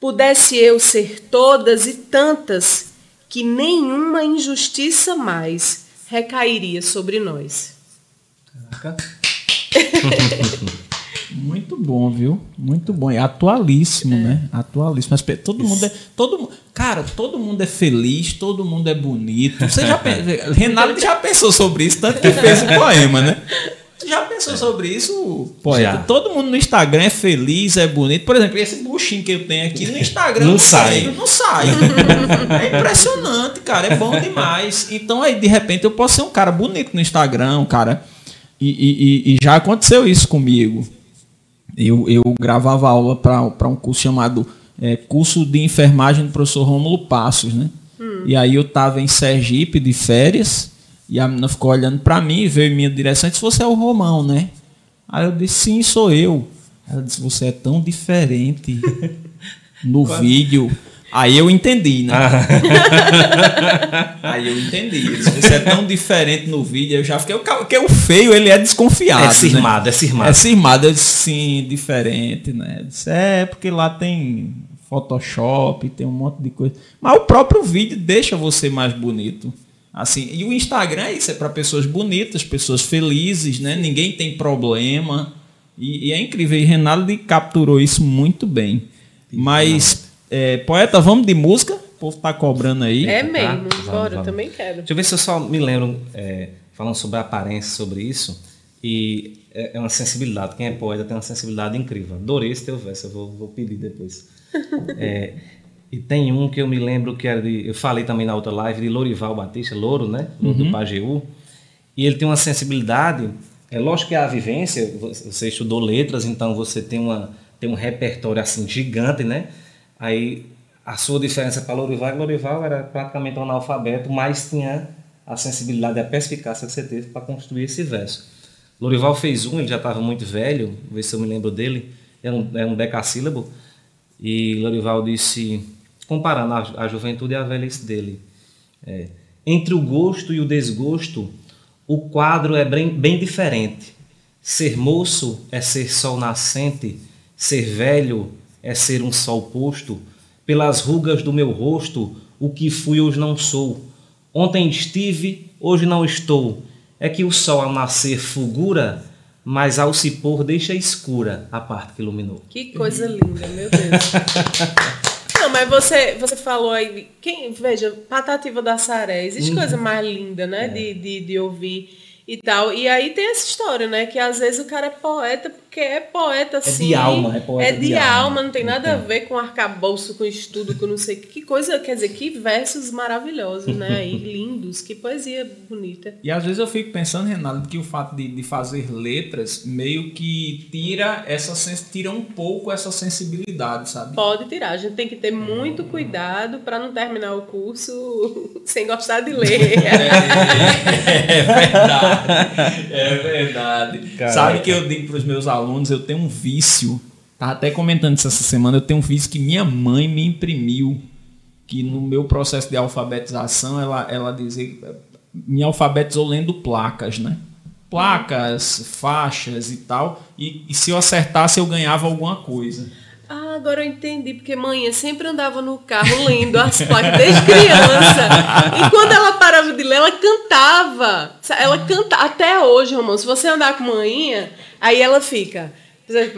pudesse eu ser todas e tantas que nenhuma injustiça mais recairia sobre nós. Caraca. Muito bom, viu? Muito bom. E atualíssimo, né? Atualíssimo. Mas todo mundo é. Todo, cara, todo mundo é feliz, todo mundo é bonito. Você já Renato já pensou sobre isso, tanto que fez o poema, né? Você já pensou sobre isso? Já. Todo mundo no Instagram é feliz, é bonito. Por exemplo, esse buchinho que eu tenho aqui no Instagram Não tem, sai. Não sai. É impressionante, cara. É bom demais. Então aí, de repente, eu posso ser um cara bonito no Instagram, um cara. E, e- e- já aconteceu isso comigo. Eu, eu gravava aula para um curso chamado é, Curso de Enfermagem do professor Rômulo Passos, né? E aí eu tava em Sergipe de férias e a menina ficou olhando para mim e veio em minha direção e disse: Você é o Romão, né? Aí eu disse: Sim, sou eu. Ela disse: Você é tão diferente no vídeo. Aí eu entendi, né? Aí eu entendi. Você é tão diferente no vídeo, eu já fiquei. Porque o feio, ele é desconfiado. É cismado, né? é cismado. É cismado, eu disse, sim, diferente, né? Disse, é, porque lá tem Photoshop, tem um monte de coisa. Mas o próprio vídeo deixa você mais bonito. Assim, e o Instagram é isso, é para pessoas bonitas, pessoas felizes, né? Ninguém tem problema. E, e é incrível. E Renaldo capturou isso muito bem. Mas, é, poeta, vamos de música? O povo tá cobrando aí. É mesmo, tá? bora, eu também quero. Deixa eu ver se eu só me lembro, é, falando sobre a aparência, sobre isso. E é, é uma sensibilidade. Quem é poeta tem uma sensibilidade incrível. Adorei esse teu verso, eu vou, vou pedir depois. é, e tem um que eu me lembro que era de. Eu falei também na outra live de Lorival Batista, Louro, né? Louro uhum. do Pajeú. E ele tem uma sensibilidade. É lógico que é a vivência, você estudou letras, então você tem, uma, tem um repertório assim gigante, né? Aí a sua diferença para Lorival, Lorival era praticamente um analfabeto, mas tinha a sensibilidade a perspicácia que você teve para construir esse verso. Lorival fez um, ele já estava muito velho, vou ver se eu me lembro dele, era um, era um decassílabo, e Lorival disse, comparando a, a juventude e a velhice dele, é, entre o gosto e o desgosto, o quadro é bem, bem diferente. Ser moço é ser sol nascente, ser velho é ser um sol posto. Pelas rugas do meu rosto, o que fui hoje não sou. Ontem estive, hoje não estou. É que o sol ao nascer fulgura, mas ao se pôr deixa escura a parte que iluminou. Que coisa linda, meu Deus. Não, mas você, você falou aí, quem, veja, Patativa da Saré, existe uhum. coisa mais linda, né, é. de, de, de ouvir e tal. E aí tem essa história, né? Que às vezes o cara é poeta porque é poeta assim. É de alma, é poeta. É de, de alma, alma, não tem nada a ver com arcabouço, com estudo, com não sei que coisa. Quer dizer, que versos maravilhosos, né? E lindos, que poesia bonita. E às vezes eu fico pensando, Renato, que o fato de, de fazer letras meio que tira essa tira um pouco essa sensibilidade, sabe? Pode tirar. A gente tem que ter muito cuidado para não terminar o curso sem gostar de ler. é, é verdade. é verdade. Caraca. Sabe que eu digo para os meus alunos, eu tenho um vício. Tava até comentando isso essa semana, eu tenho um vício que minha mãe me imprimiu. Que no meu processo de alfabetização, ela, ela dizia. Me alfabetizou lendo placas, né? Placas, faixas e tal. E, e se eu acertasse, eu ganhava alguma coisa. Ah, agora eu entendi, porque mãe sempre andava no carro lendo as placas desde criança. E quando ela parava de ler, ela cantava. Ela canta até hoje, Romão. Se você andar com manhinha, aí ela fica.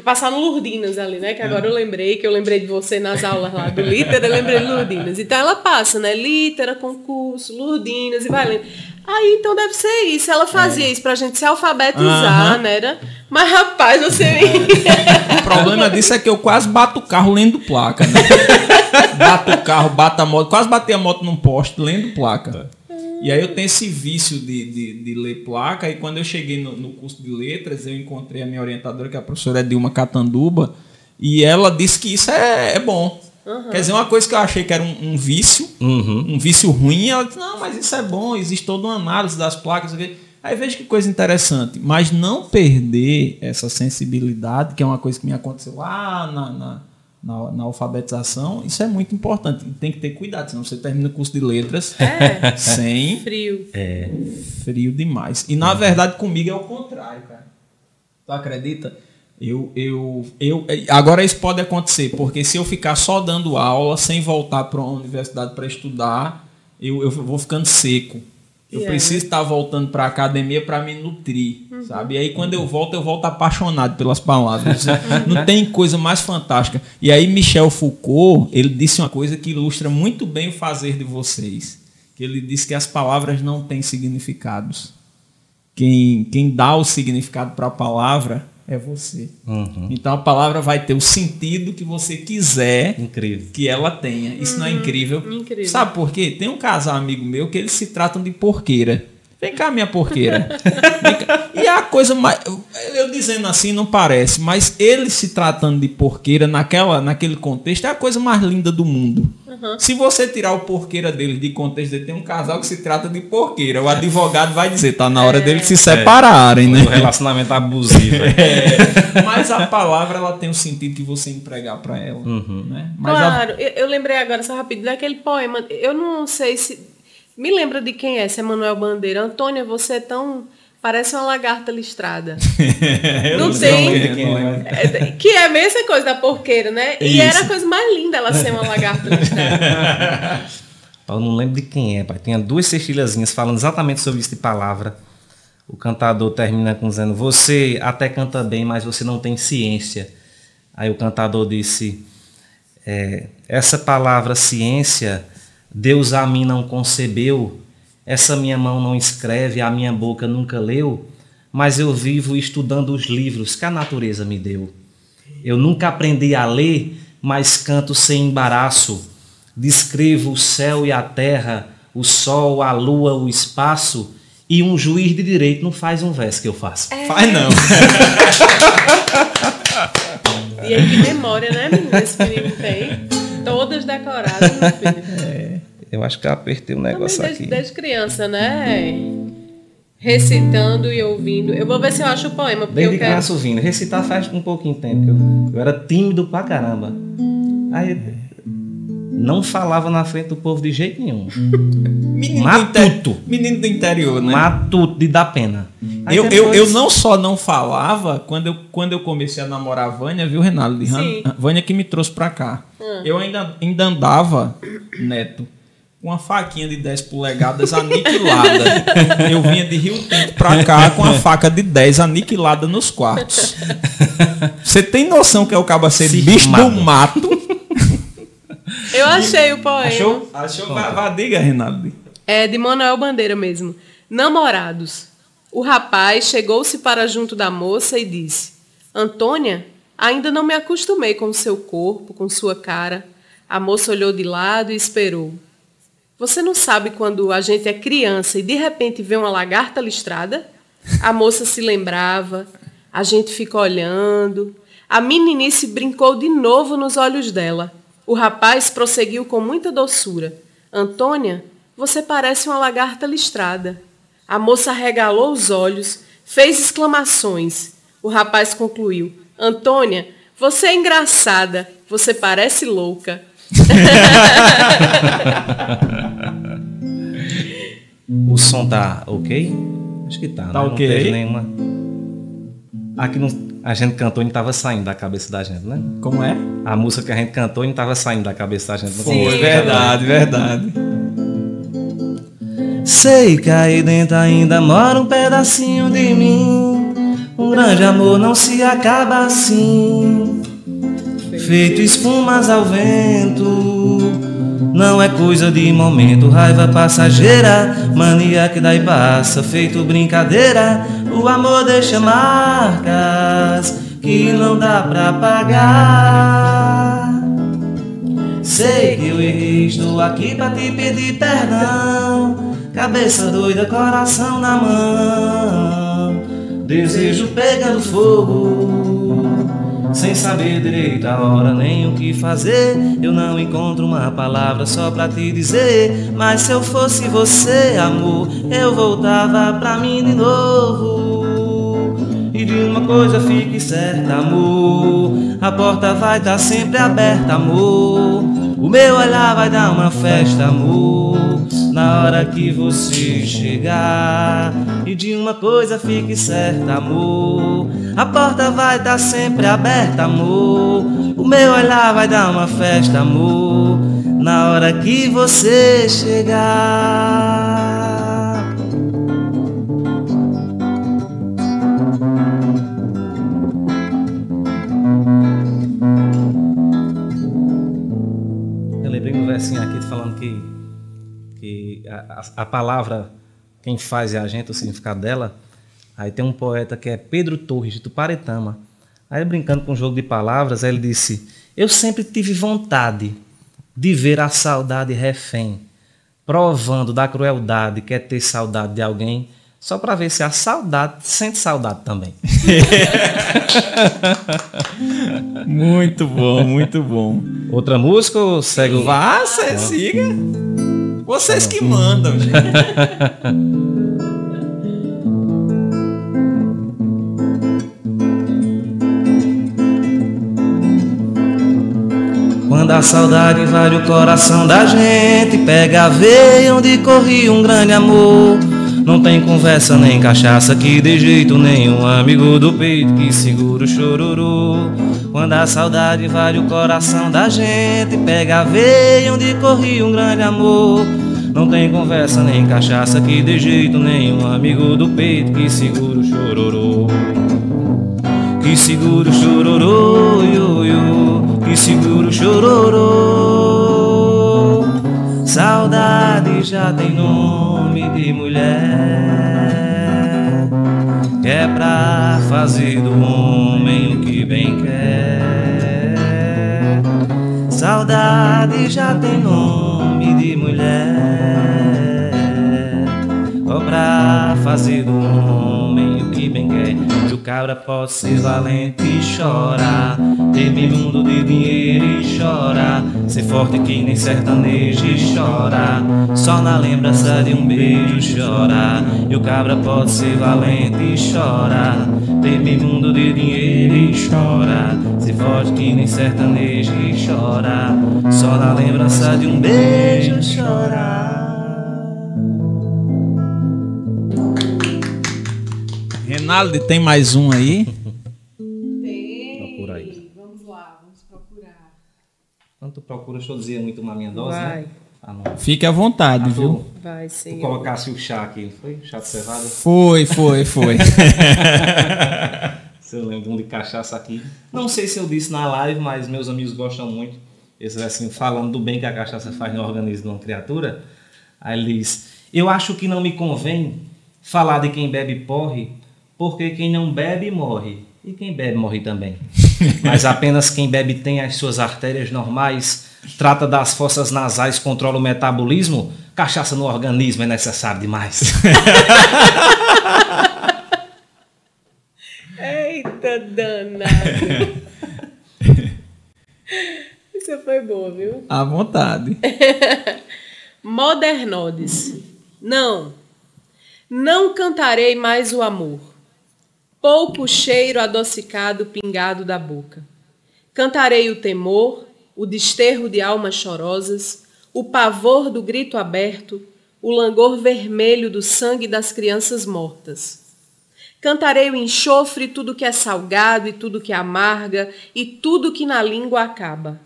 Passar no Lurdinas ali, né? Que agora eu lembrei, que eu lembrei de você nas aulas lá do Litera, eu lembrei de Lurdinas. Então ela passa, né? Litera, concurso, Lurdinas e vai lendo. Aí então deve ser isso. Ela fazia é. isso pra gente se alfabetizar, uhum. né? Era... Mas rapaz, você. o problema disso é que eu quase bato o carro lendo placa, né? bato o carro, bato a moto, quase bati a moto num poste lendo placa. E aí eu tenho esse vício de, de, de ler placa. E quando eu cheguei no, no, curso de letras, eu encontrei a minha orientadora, que é a professora Dilma Catanduba, e ela disse que isso é, é bom. Uhum. Quer dizer, uma coisa que eu achei que era um, um vício, uhum. um vício ruim, ela disse, não, mas isso é bom, existe toda uma análise das placas. Aí veja que coisa interessante. Mas não perder essa sensibilidade, que é uma coisa que me aconteceu lá na, na na, na, alfabetização, isso é muito importante. Tem que ter cuidado, senão você termina o curso de letras é. sem. Frio. É. Frio demais. E na verdade, comigo é o contrário, cara. Tu acredita? Eu, eu, eu, agora isso pode acontecer, porque se eu ficar só dando aula, sem voltar para uma universidade para estudar, eu, eu vou ficando seco. Eu yeah. preciso estar voltando para a academia para me nutrir, uhum. sabe? E aí quando eu volto, eu volto apaixonado pelas palavras. Não tem coisa mais fantástica. E aí Michel Foucault, ele disse uma coisa que ilustra muito bem o fazer de vocês. Que ele disse que as palavras não têm significados. Quem, quem dá o significado para a palavra é você. Uhum. Então a palavra vai ter o sentido que você quiser incrível. que ela tenha. Isso uhum. não é incrível? incrível? Sabe por quê? Tem um casal amigo meu que eles se tratam de porqueira. Vem cá, minha porqueira. Cá. E a coisa mais. Eu dizendo assim não parece, mas ele se tratando de porqueira naquela, naquele contexto é a coisa mais linda do mundo. Uhum. Se você tirar o porqueira dele de contexto, ele tem um casal que se trata de porqueira. O advogado vai dizer, tá na hora é. deles se separarem, é. né? O relacionamento abusivo. É. Mas a palavra ela tem o sentido que você empregar para ela. Uhum. Né? Mas claro, a... eu lembrei agora só rápido daquele poema. Eu não sei se me lembra de quem é, se é Manuel Bandeira. Antônia, você é tão. Parece uma lagarta listrada. não, não tem. É, que é a mesma coisa da porqueira, né? E Isso. era a coisa mais linda ela ser uma lagarta listrada. Eu não lembro de quem é, pai. Tinha duas cestilhazinhas falando exatamente sobre isso de palavra. O cantador termina com dizendo: Você até canta bem, mas você não tem ciência. Aí o cantador disse: é, Essa palavra ciência Deus a mim não concebeu, essa minha mão não escreve, a minha boca nunca leu, mas eu vivo estudando os livros que a natureza me deu. Eu nunca aprendi a ler, mas canto sem embaraço. Descrevo o céu e a terra, o sol, a lua, o espaço, e um juiz de direito não faz um verso que eu faço. É. Faz não. e aí que memória, né, menino? Esse menino tem. Todas decoradas, meu filho. Eu acho que eu apertei um negócio Também desde, aqui. Desde criança, né? Recitando e ouvindo. Eu vou ver se eu acho o poema. Porque desde eu quero... criança ouvindo. Recitar faz um pouquinho de tempo. Eu, eu era tímido pra caramba. Aí não falava na frente do povo de jeito nenhum. Menino Matuto. Do menino do interior, né? Matuto de dar pena. eu, depois... eu, eu não só não falava, quando eu, quando eu comecei a namorar a Vânia, viu, Renato? Vânia que me trouxe pra cá. Hum. Eu ainda, ainda andava, Neto, uma faquinha de 10 polegadas aniquilada. eu vinha de Rio Tinto pra cá com a faca de 10 aniquilada nos quartos. Você tem noção que é o cabo ser bicho do mato? Eu achei o poema. Achou? Achou? Vá, vá, diga, Renato. É de Manuel Bandeira mesmo. Namorados. O rapaz chegou-se para junto da moça e disse: Antônia, ainda não me acostumei com seu corpo, com sua cara. A moça olhou de lado e esperou. Você não sabe quando a gente é criança e de repente vê uma lagarta listrada? A moça se lembrava, a gente fica olhando. A meninice brincou de novo nos olhos dela. O rapaz prosseguiu com muita doçura: Antônia, você parece uma lagarta listrada. A moça regalou os olhos, fez exclamações. O rapaz concluiu: Antônia, você é engraçada, você parece louca. o som tá ok? Acho que tá, tá né? ok. Não teve nenhuma. Aqui não a gente cantou e não estava saindo da cabeça da gente, né? Como é? A música que a gente cantou e não estava saindo da cabeça da gente. Não Foi, verdade, verdade. Sei que aí dentro ainda mora um pedacinho de mim. Um grande amor não se acaba assim. Feito espumas ao vento não é coisa de momento, raiva passageira, mania que e passa, feito brincadeira. O amor deixa marcas que não dá pra pagar. Sei que eu errei, estou aqui pra te pedir perdão. Cabeça doida, coração na mão. Desejo pegando fogo sem saber direito a hora nem o que fazer. Eu não encontro uma palavra só pra te dizer. Mas se eu fosse você, amor, eu voltava pra mim de novo. E de uma coisa fique certa, amor. A porta vai estar tá sempre aberta, amor. O meu olhar vai dar uma festa, amor. Na hora que você chegar. E de uma coisa fique certa, amor. A porta vai estar tá sempre aberta, amor. O meu olhar vai dar uma festa, amor. Na hora que você chegar. A, a palavra, quem faz é a gente, o significado dela Aí tem um poeta que é Pedro Torres, de Tuparetama. Aí brincando com um jogo de palavras, ele disse: Eu sempre tive vontade de ver a saudade refém, provando da crueldade, quer ter saudade de alguém, só para ver se a saudade sente saudade também. muito bom, muito bom. Outra música ou segue o... Vá, cê, siga. Vocês que mandam, gente. Quando a saudade invade o coração da gente, pega a veia onde corria um grande amor. Não tem conversa nem cachaça que de jeito nenhum amigo do peito que segura o chororô. Quando a saudade invade o coração da gente, pega a veia onde corria um grande amor. Não tem conversa nem cachaça que de jeito nenhum amigo do peito que segura o chororô. Que segura o chororô, yo, yo, que segura o chororô. Saudade já tem nome de mulher, é pra fazer do homem o que bem quer. Saudade já tem nome de mulher, ó fazer do homem o que bem quer. Cabra pode ser valente e chorar, ter mundo de dinheiro e chorar, ser forte que nem sertanejo e chorar, só na lembrança de um beijo chorar. E o cabra pode ser valente e chorar, ter mundo de dinheiro e chorar, ser forte que nem sertanejo e chorar, só na lembrança de um beijo chorar. Tem mais um aí? Tem. Procura aí. Vamos lá, vamos procurar. Quando tu procura, deixa eu dizer muito uma minha dose, Vai. né? Ah. Fique à vontade, Ah, viu? Vai, sim. Tu colocasse o chá aqui, foi? Chá de cevada? Foi, foi, foi. Se eu lembro um de cachaça aqui. Não sei se eu disse na live, mas meus amigos gostam muito. Eles assim, falando do bem que a cachaça faz no organismo de uma criatura. Aí ele diz: Eu acho que não me convém falar de quem bebe porre, porque quem não bebe morre. E quem bebe morre também. Mas apenas quem bebe tem as suas artérias normais, trata das fossas nasais, controla o metabolismo. Cachaça no organismo é necessário demais. Eita danado. Isso foi boa, viu? À vontade. Modernodes. Não. Não cantarei mais o amor. Pouco cheiro adocicado pingado da boca. Cantarei o temor, o desterro de almas chorosas, o pavor do grito aberto, o langor vermelho do sangue das crianças mortas. Cantarei o enxofre, tudo que é salgado e tudo que amarga e tudo que na língua acaba.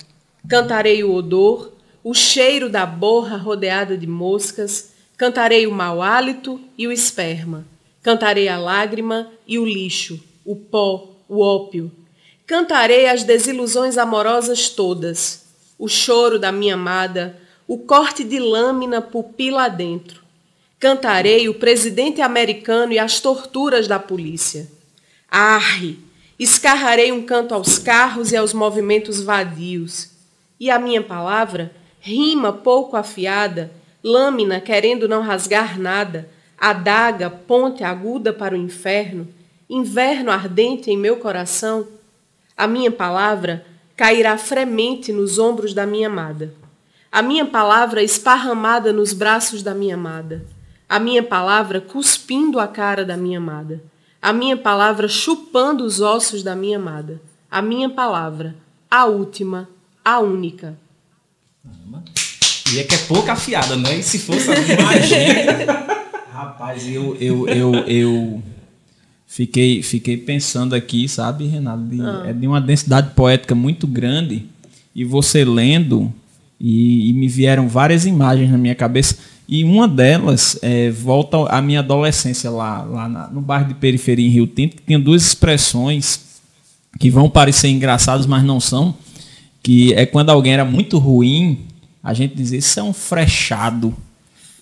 Cantarei o odor, o cheiro da borra rodeada de moscas, cantarei o mau hálito e o esperma. Cantarei a lágrima e o lixo, o pó, o ópio. Cantarei as desilusões amorosas todas, o choro da minha amada, o corte de lâmina pupila adentro. Cantarei o presidente americano e as torturas da polícia. Arre! Escarrarei um canto aos carros e aos movimentos vadios. E a minha palavra, rima pouco afiada, lâmina querendo não rasgar nada, adaga, ponte aguda para o inferno, inverno ardente em meu coração, a minha palavra cairá fremente nos ombros da minha amada. A minha palavra esparramada nos braços da minha amada. A minha palavra cuspindo a cara da minha amada. A minha palavra chupando os ossos da minha amada. A minha palavra, a última, a única. E é que é pouca afiada, né? E se fosse a Rapaz, eu, eu, eu, eu fiquei, fiquei pensando aqui, sabe, Renato? de- É de uma densidade poética muito grande. E você lendo, e, e me vieram várias imagens na minha cabeça. E uma delas é, volta à minha adolescência lá, lá na- no bairro de periferia em Rio Tinto, que tinha duas expressões que vão parecer engraçadas, mas não são. Que é quando alguém era muito ruim, a gente dizia, isso é um frechado.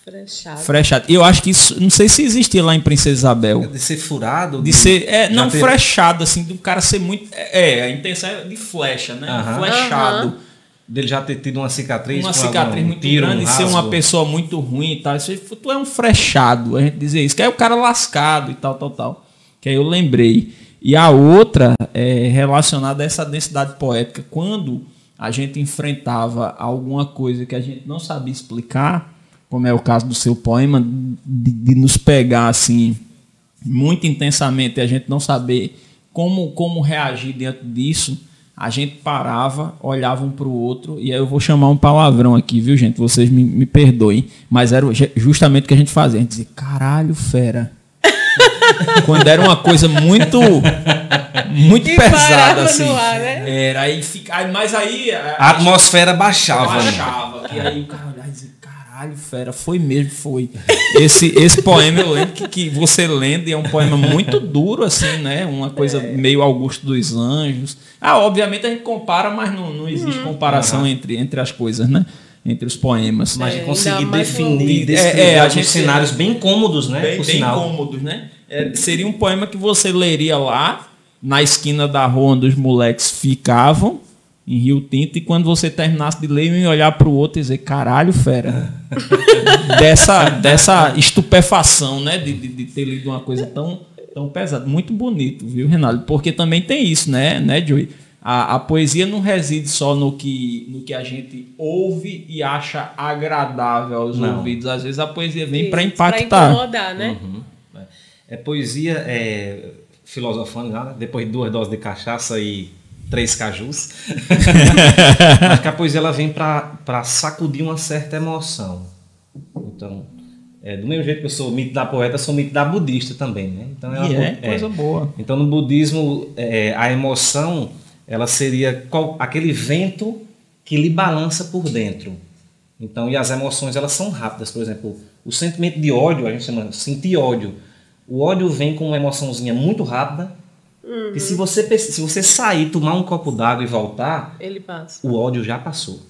Frechado. Frechado. Eu acho que isso, não sei se existia lá em Princesa Isabel. De ser furado. De ser, é, não ter- frechado, assim, do cara ser muito. É, a intenção é de flecha, né? Aham. Flechado. dele já ter tido uma cicatriz, uma cicatriz algum muito tiro, grande um e ser uma pessoa muito ruim e tal. Isso aí, tu é um frechado, a gente dizia isso, que é o cara lascado e tal, tal, tal. Que aí eu lembrei. E a outra é relacionada a essa densidade poética. Quando a gente enfrentava alguma coisa que a gente não sabia explicar, como é o caso do seu poema, de, de nos pegar assim muito intensamente e a gente não saber como, como reagir diante disso, a gente parava, olhava um para o outro, e aí eu vou chamar um palavrão aqui, viu, gente? Vocês me, me perdoem, mas era ju- justamente o que a gente fazia. A gente dizia, caralho, fera. Quando era uma coisa muito muito E pesada assim. ar, né? Era aí fica, aí- mas aí a- A atmosfera baixava. né? baixava. E aí o cara caralho, fera, foi mesmo, foi. Esse, esse poema eu lembro que, que você lendo e é um poema muito duro, assim, né? Uma coisa meio Augusto dos Anjos. Ah, obviamente a gente compara, mas não, não existe comparação entre, entre as coisas, né? Entre os poemas. Mas É, conseguir definir, no- descrever É, é, a gente- cenários bem cômodos, né? bem, bem cômodos, né? É, seria um poema que você leria lá, na esquina da rua onde os moleques ficavam, em Rio Tinto, e quando você terminasse de ler, ia olhar para o outro e dizer, caralho, fera. dessa, dessa estupefação, né? De, de, de ter lido uma coisa tão, tão pesada. Muito bonito, viu, Renato? Porque também tem isso, né, né Joey? A, a poesia não reside só no que, no que a gente ouve e acha agradável aos Não. ouvidos. Às vezes a poesia vem para impactar. Pra incomodar, né? É poesia é, filosofando, né? depois de duas doses de cachaça e três cajus. Acho que a poesia ela vem para sacudir uma certa emoção. Então, é, do mesmo jeito que eu sou mito da poeta, eu sou mito da budista também, né? Então, E é é, coisa boa. Então, no budismo, é, a emoção ela seria qual- aquele vento que lhe balança por dentro. Então, e as emoções elas são rápidas. Por exemplo, o sentimento de ódio, a gente chama de sentir ódio. O ódio vem com uma emoçãozinha muito rápida. E se você, se você sair, tomar um copo d'água e voltar, Ele passa. o ódio já passou.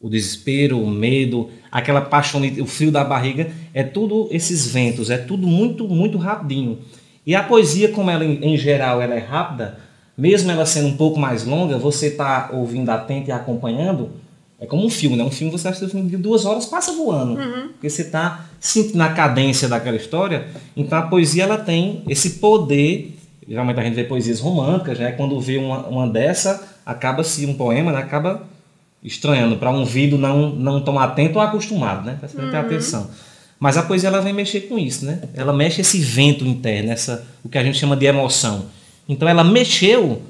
O desespero, o medo, aquela paixão, o frio da barriga, é tudo esses ventos, é tudo muito, muito rapidinho. E a poesia, como ela em geral ela é rápida, mesmo ela sendo um pouco mais longa, você está ouvindo atento e acompanhando, é como um filme, né? Um filme você assiste um filme de duas horas, passa voando. Porque você está sentindo a cadência daquela história. Então a poesia ela tem esse poder. Geralmente a gente vê poesias românticas, né? Quando vê uma, uma dessa, acaba-se um poema, né? acaba estranhando para um ouvido não, não tão atento ou acostumado, né? Para ter atenção. Mas a poesia ela vem mexer com isso, né? Ela mexe esse vento interno, essa, o que a gente chama de emoção. Então ela mexeu,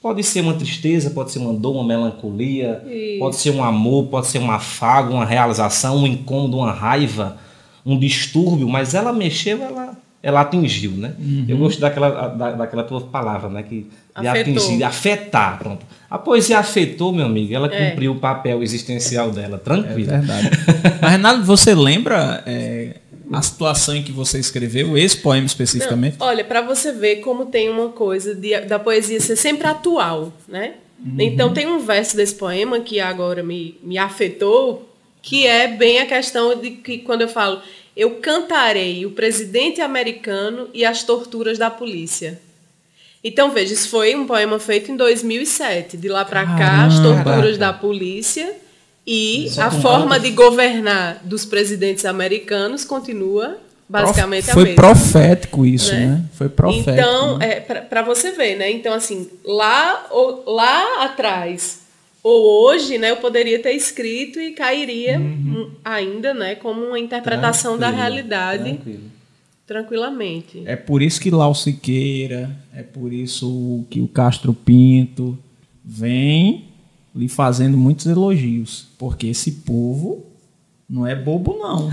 pode ser uma tristeza, pode ser uma dor, uma melancolia, Isso. pode ser um amor, pode ser um afago, uma realização, um incômodo, uma raiva, um distúrbio, mas ela mexeu, ela, ela atingiu, né? Eu gosto daquela, da, daquela tua palavra, né? Que, de Afetou. atingir, de afetar, pronto. A poesia afetou, meu amigo, ela É. cumpriu o papel existencial dela, É tranquilo. verdade. Mas, Renato, você lembra é, a situação em que você escreveu esse poema especificamente? Olha, para você ver como tem uma coisa de- da poesia ser sempre atual, né? Então tem um verso desse poema que agora me, me afetou, que é bem a questão de que quando eu falo eu cantarei o presidente americano e as torturas da polícia. Então veja, isso foi um poema feito em 2007. De lá para cá, as torturas da polícia e Só a forma de governar dos presidentes americanos continua basicamente a Foi mesma. profético isso, Né? né? Foi profético. Então, né? é, para você ver, né? Então, assim, lá, ou- lá atrás ou hoje, né, eu poderia ter escrito e cairia hum, ainda, né, como uma interpretação da Tranquilo, realidade tranquilo. tranquilamente. É por isso que Lau Siqueira, é por isso que o Castro Pinto vem lhe fazendo muitos elogios, porque esse povo não é bobo não.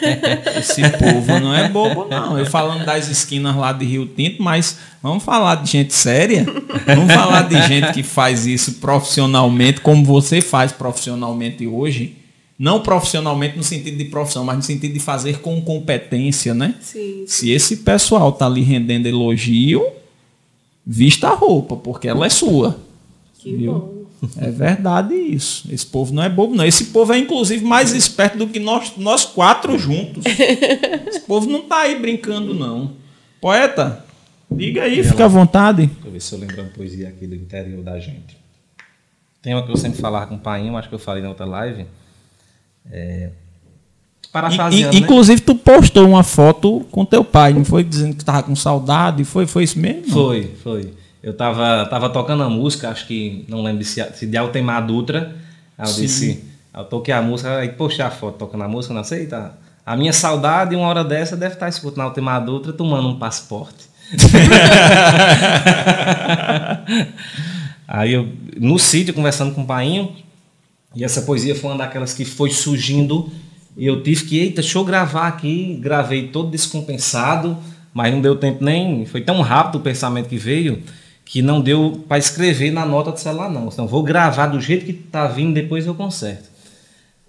Esse povo não é bobo não. Eu falando das esquinas lá de Rio Tinto, mas vamos falar de gente séria? Vamos falar de gente que faz isso profissionalmente, como você faz profissionalmente hoje. Não profissionalmente no sentido de profissão, mas no sentido de fazer com competência, né? Sim. Se esse pessoal tá ali rendendo elogio, vista a roupa, porque ela é sua. Que Viu? bom. É verdade isso. Esse povo não é bobo, não. Esse povo é, inclusive, mais esperto do que nós, nós quatro juntos. Esse povo não tá aí brincando, não. Poeta, diga aí, fica à vontade. Deixa eu ver se eu lembro uma poesia aqui do interior da gente. Tem uma que eu sempre falava com o pai, acho que eu falei na outra live. É, parafraseando, né? Inclusive, tu postou uma foto com teu pai, não foi? Dizendo que tava com saudade. Foi, foi isso mesmo? Foi, foi. Eu tava, tava tocando a música, acho que, não lembro se, se de Altemar Dutra. Aí eu Sim. disse, eu toquei a música, aí postei a foto tocando a música, não sei, tá. A minha saudade, uma hora dessa, deve estar escutando Altemar Dutra tomando um passaporte. aí eu, no sítio, conversando com o painho, e essa poesia foi uma daquelas que foi surgindo e eu tive que, eita, deixa eu gravar aqui. Gravei todo descompensado, mas não deu tempo nem. Foi tão rápido o pensamento que veio que não deu para escrever na nota do celular, não. Então, vou gravar do jeito que está vindo, depois eu conserto.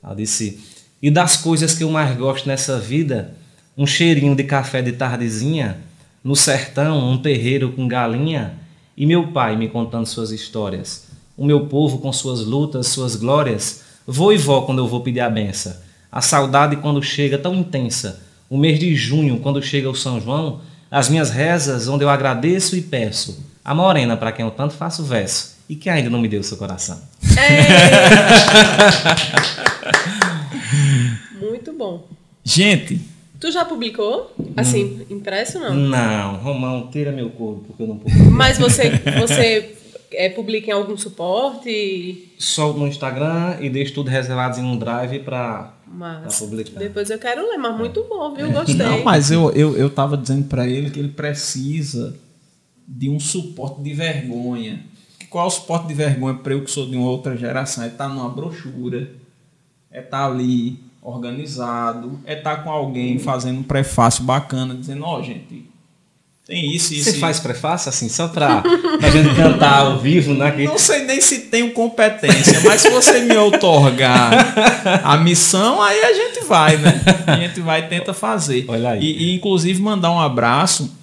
Ela disse: E das coisas que eu mais gosto nessa vida, um cheirinho de café de tardezinha, no sertão, um terreiro com galinha, e meu pai me contando suas histórias. O meu povo com suas lutas, suas glórias. Vou e vó quando eu vou pedir a benção a saudade quando chega tão intensa, o mês de junho, quando chega o São João, as minhas rezas, onde eu agradeço e peço, a morena para quem eu tanto faço verso, e que ainda não me deu o seu coração. É. Muito bom. Gente. Tu já publicou? Assim, hum. impresso não? Não, Romão, tira meu corpo, porque eu não publico. Mas você, você é, publica em algum suporte? Só no Instagram e deixo tudo reservado em um drive para publicar. Depois eu quero ler, mas muito bom, viu? Gostei. Não, mas eu, eu, eu tava dizendo para ele que ele precisa de um suporte de vergonha. Qual é o suporte de vergonha para eu que sou de uma outra geração? É estar tá numa brochura, é estar tá ali organizado, é estar tá com alguém fazendo um prefácio bacana, dizendo, ó, oh, gente, tem isso, isso. Você faz prefácio assim, só para a gente cantar ao vivo, né? Que... Não sei nem se tenho competência, mas se você me outorgar a missão, aí a gente vai, né? A gente vai e tenta fazer. Olha aí. E, e inclusive mandar um abraço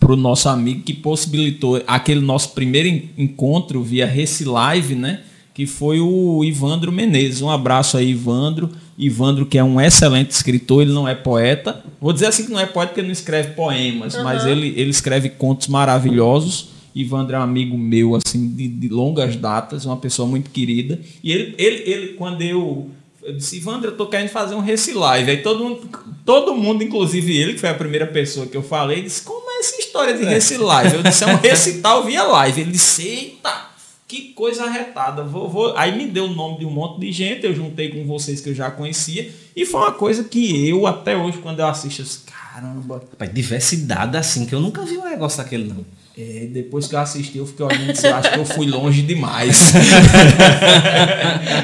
para o nosso amigo que possibilitou aquele nosso primeiro encontro via Reci Live, né? Que foi o Ivandro Menezes. Um abraço aí, Ivandro. Ivandro, que é um excelente escritor, ele não é poeta. Vou dizer assim que não é poeta porque ele não escreve poemas, uhum. mas ele, ele escreve contos maravilhosos. Ivandro é um amigo meu, assim, de, de longas datas, uma pessoa muito querida. E ele, ele, ele quando eu, eu disse, Ivandro, eu tô querendo fazer um Recilive. Aí todo mundo, todo mundo, inclusive ele, que foi a primeira pessoa que eu falei, disse, como essa história de. Recilive? Eu disse, é um recital via live. Ele disse, eita! Que coisa arretada. Vou, vou... Aí me deu o nome de um monte de gente, eu juntei com vocês que eu já conhecia. E foi uma coisa que eu, até hoje, quando eu assisto, eu disse, caramba. Rapaz, diversidade assim, que eu nunca vi um negócio daquele, não. É, depois que eu assisti, eu fiquei olhando e disse, acho que eu fui longe demais.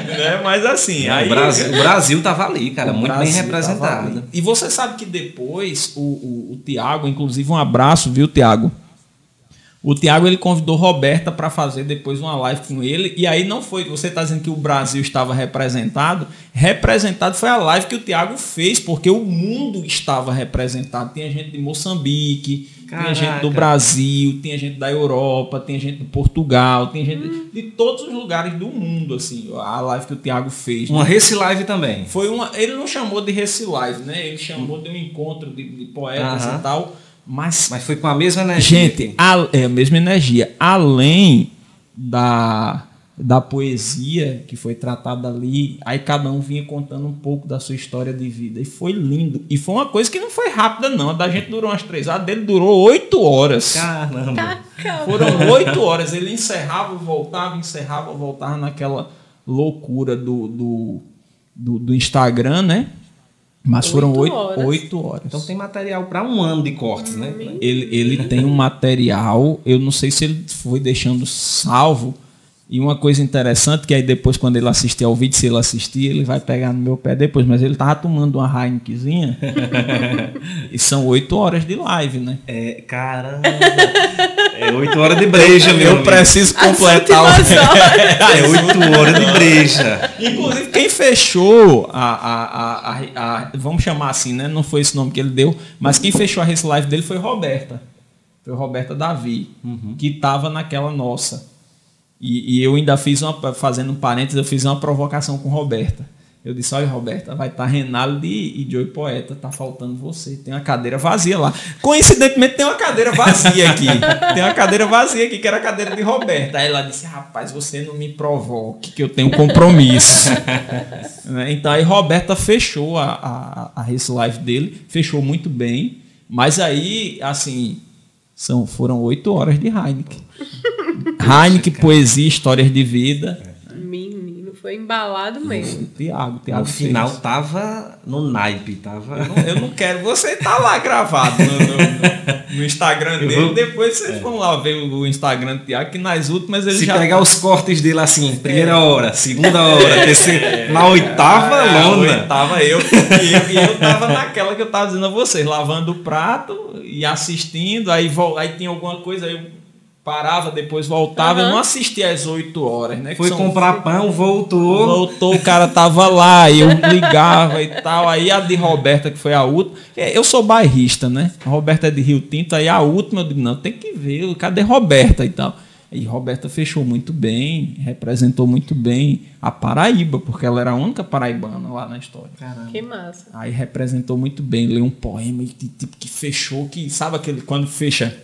né? Mas assim. Aí, o, Brasil, o Brasil tava ali, cara, muito Brasil bem representado. E você sabe que depois o, o, o Tiago, inclusive um abraço, viu, Tiago? O Tiago ele convidou Roberta para fazer depois uma live com ele. E aí não foi. Você está dizendo que o Brasil estava representado. Representado foi a live que o Tiago fez, porque o mundo estava representado. Tinha gente de Moçambique, Caraca. tinha gente do Brasil, tinha gente da Europa, tinha gente de Portugal, tinha gente hum. de todos os lugares do mundo, assim. A live que o Tiago fez. Uma né? Reci Live também. Foi uma. Ele não chamou de Reci Live, né? Ele chamou de um encontro de, de poetas uh -huh. e tal mas, Mas foi com a mesma energia. Gente, a, é a mesma energia. Além da, da poesia que foi tratada ali, aí cada um vinha contando um pouco da sua história de vida. E foi lindo. E foi uma coisa que não foi rápida, não. A da gente durou umas três horas, a dele durou oito horas. Caramba. Foram oito horas. Ele encerrava, voltava, encerrava, voltava naquela loucura do, do, do, do Instagram, né? Mas foram oito horas. oito horas. Então tem material para um ano de cortes, né? Ele, ele tem um material, eu não sei se ele foi deixando salvo, e uma coisa interessante, que aí depois, quando ele assistir ao vídeo, se ele assistir, ele vai pegar no meu pé depois. Mas ele tava tomando uma Heinekenzinha. e são oito horas de live, né? É, caramba. É oito horas de breja, meu Eu amigo. preciso completar o... É oito horas de breja. Inclusive, quem fechou a, a, a, a, Vamos chamar assim, né? Não foi esse nome que ele deu, mas quem fechou a Race Live dele foi Roberta. Foi Roberta Davi, uhum. que tava naquela nossa. E, e, eu ainda fiz uma, fazendo um parênteses, eu fiz uma provocação com Roberta. Eu disse, olha, Roberta, vai estar tá Renaldo e, e Joey Poeta, tá faltando você. Tem uma cadeira vazia lá. Coincidentemente, tem uma cadeira vazia aqui. tem uma cadeira vazia aqui, que era a cadeira de Roberta. Aí ela disse, rapaz, você não me provoque, que eu tenho compromisso. Né? então aí Roberta fechou a, a, a Race Life dele, fechou muito bem. Mas aí, assim, são, foram oito horas de Heineken. Heineken, poesia, histórias de vida foi embalado mesmo. Tiago, Tiago. No final fez. tava no naipe, tava. Eu não, eu não quero. Você tá lá gravado no, no, no Instagram dele. Vou... Depois vocês é. vão lá ver o Instagram do Tiago, que nas últimas ele Se já. Se pegar os cortes dele assim, primeira é. hora, segunda hora, terceira. É. Na oitava, é, lona. Oitava eu, e eu, eu tava naquela que eu tava dizendo a vocês, lavando o prato e assistindo, aí, aí tinha alguma coisa, aí eu parava, depois voltava. Uhum. Eu não assistia às 8 horas, né? Foi comprar pão, voltou. Voltou, o cara tava lá, eu ligava e tal. Aí a de Roberta, que foi a última. É, eu sou bairrista, né? A Roberta é de Rio Tinto, aí a última eu digo, não, tem que ver, cadê Roberta e tal. E Roberta fechou muito bem, representou muito bem a Paraíba, porque ela era a única paraibana lá na história. Caramba. Que massa. Aí representou muito bem, leu um poema tipo que fechou, que sabe aquele quando fecha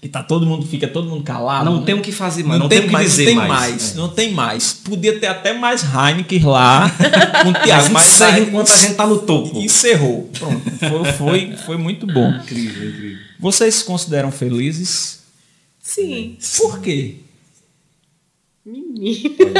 que tá todo mundo fica todo mundo calado. Não né? tem o que fazer mais, não, não tem, tem mais, dizer não tem mais. mais é. Não tem mais. Podia ter até mais Heineken lá com o Thiago, mas encerra enquanto a gente tá no topo. Encerrou. Pronto. Foi, foi, foi muito bom. Incrível, incrível. Vocês se consideram felizes? Sim. Por quê? Menino.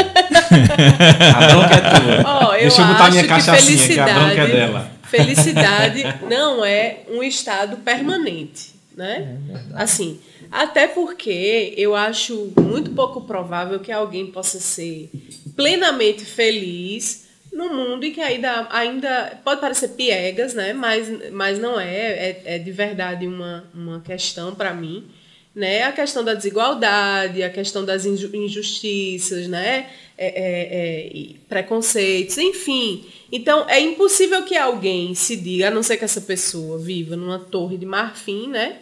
a bronca é tua. Oh, eu Deixa eu botar minha cachaçinha, que a bronca é dela. Felicidade não é um estado permanente, né? É assim, até porque eu acho muito pouco provável que alguém possa ser plenamente feliz no mundo e que ainda, ainda pode parecer piegas, né? Mas, mas não é, é, é de verdade uma, uma questão para mim. Né? A questão da desigualdade, a questão das injustiças, né? É, é, é, preconceitos, enfim. Então, é impossível que alguém se diga, a não ser que essa pessoa viva numa torre de marfim, né?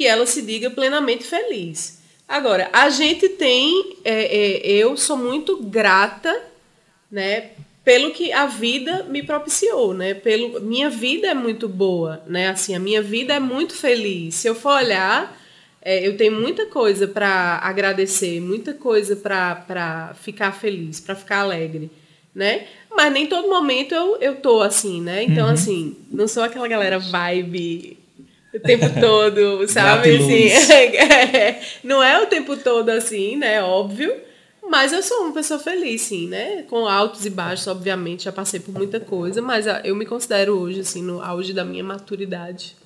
Que ela se diga plenamente feliz. Agora, a gente tem, é, é, eu sou muito grata, né, pelo que a vida me propiciou, né? Pelo minha vida é muito boa, né? Assim, a minha vida é muito feliz. Se eu for olhar, é, eu tenho muita coisa para agradecer, muita coisa para ficar feliz, para ficar alegre, né? Mas nem todo momento eu, eu tô assim, né? Então, uhum. assim, não sou aquela galera vibe o tempo todo, sabe? Assim, não é o tempo todo assim, né? Óbvio. Mas eu sou uma pessoa feliz, sim, né? Com altos e baixos, obviamente, já passei por muita coisa, mas eu me considero hoje, assim, no auge da minha maturidade.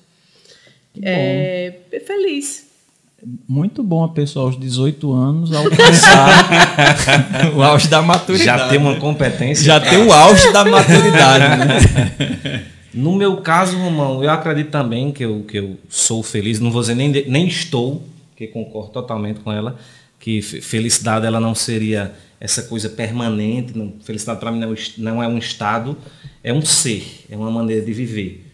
É, feliz. Muito bom a pessoa aos 18 anos alcançar o auge da maturidade. Já tem uma competência. Já tem o auge da maturidade, né? No meu caso, Romão, eu acredito também que eu, que eu sou feliz, não vou dizer nem, nem estou, que concordo totalmente com ela, que felicidade ela não seria essa coisa permanente, não, felicidade para mim não, não é um estado, é um ser, é uma maneira de viver.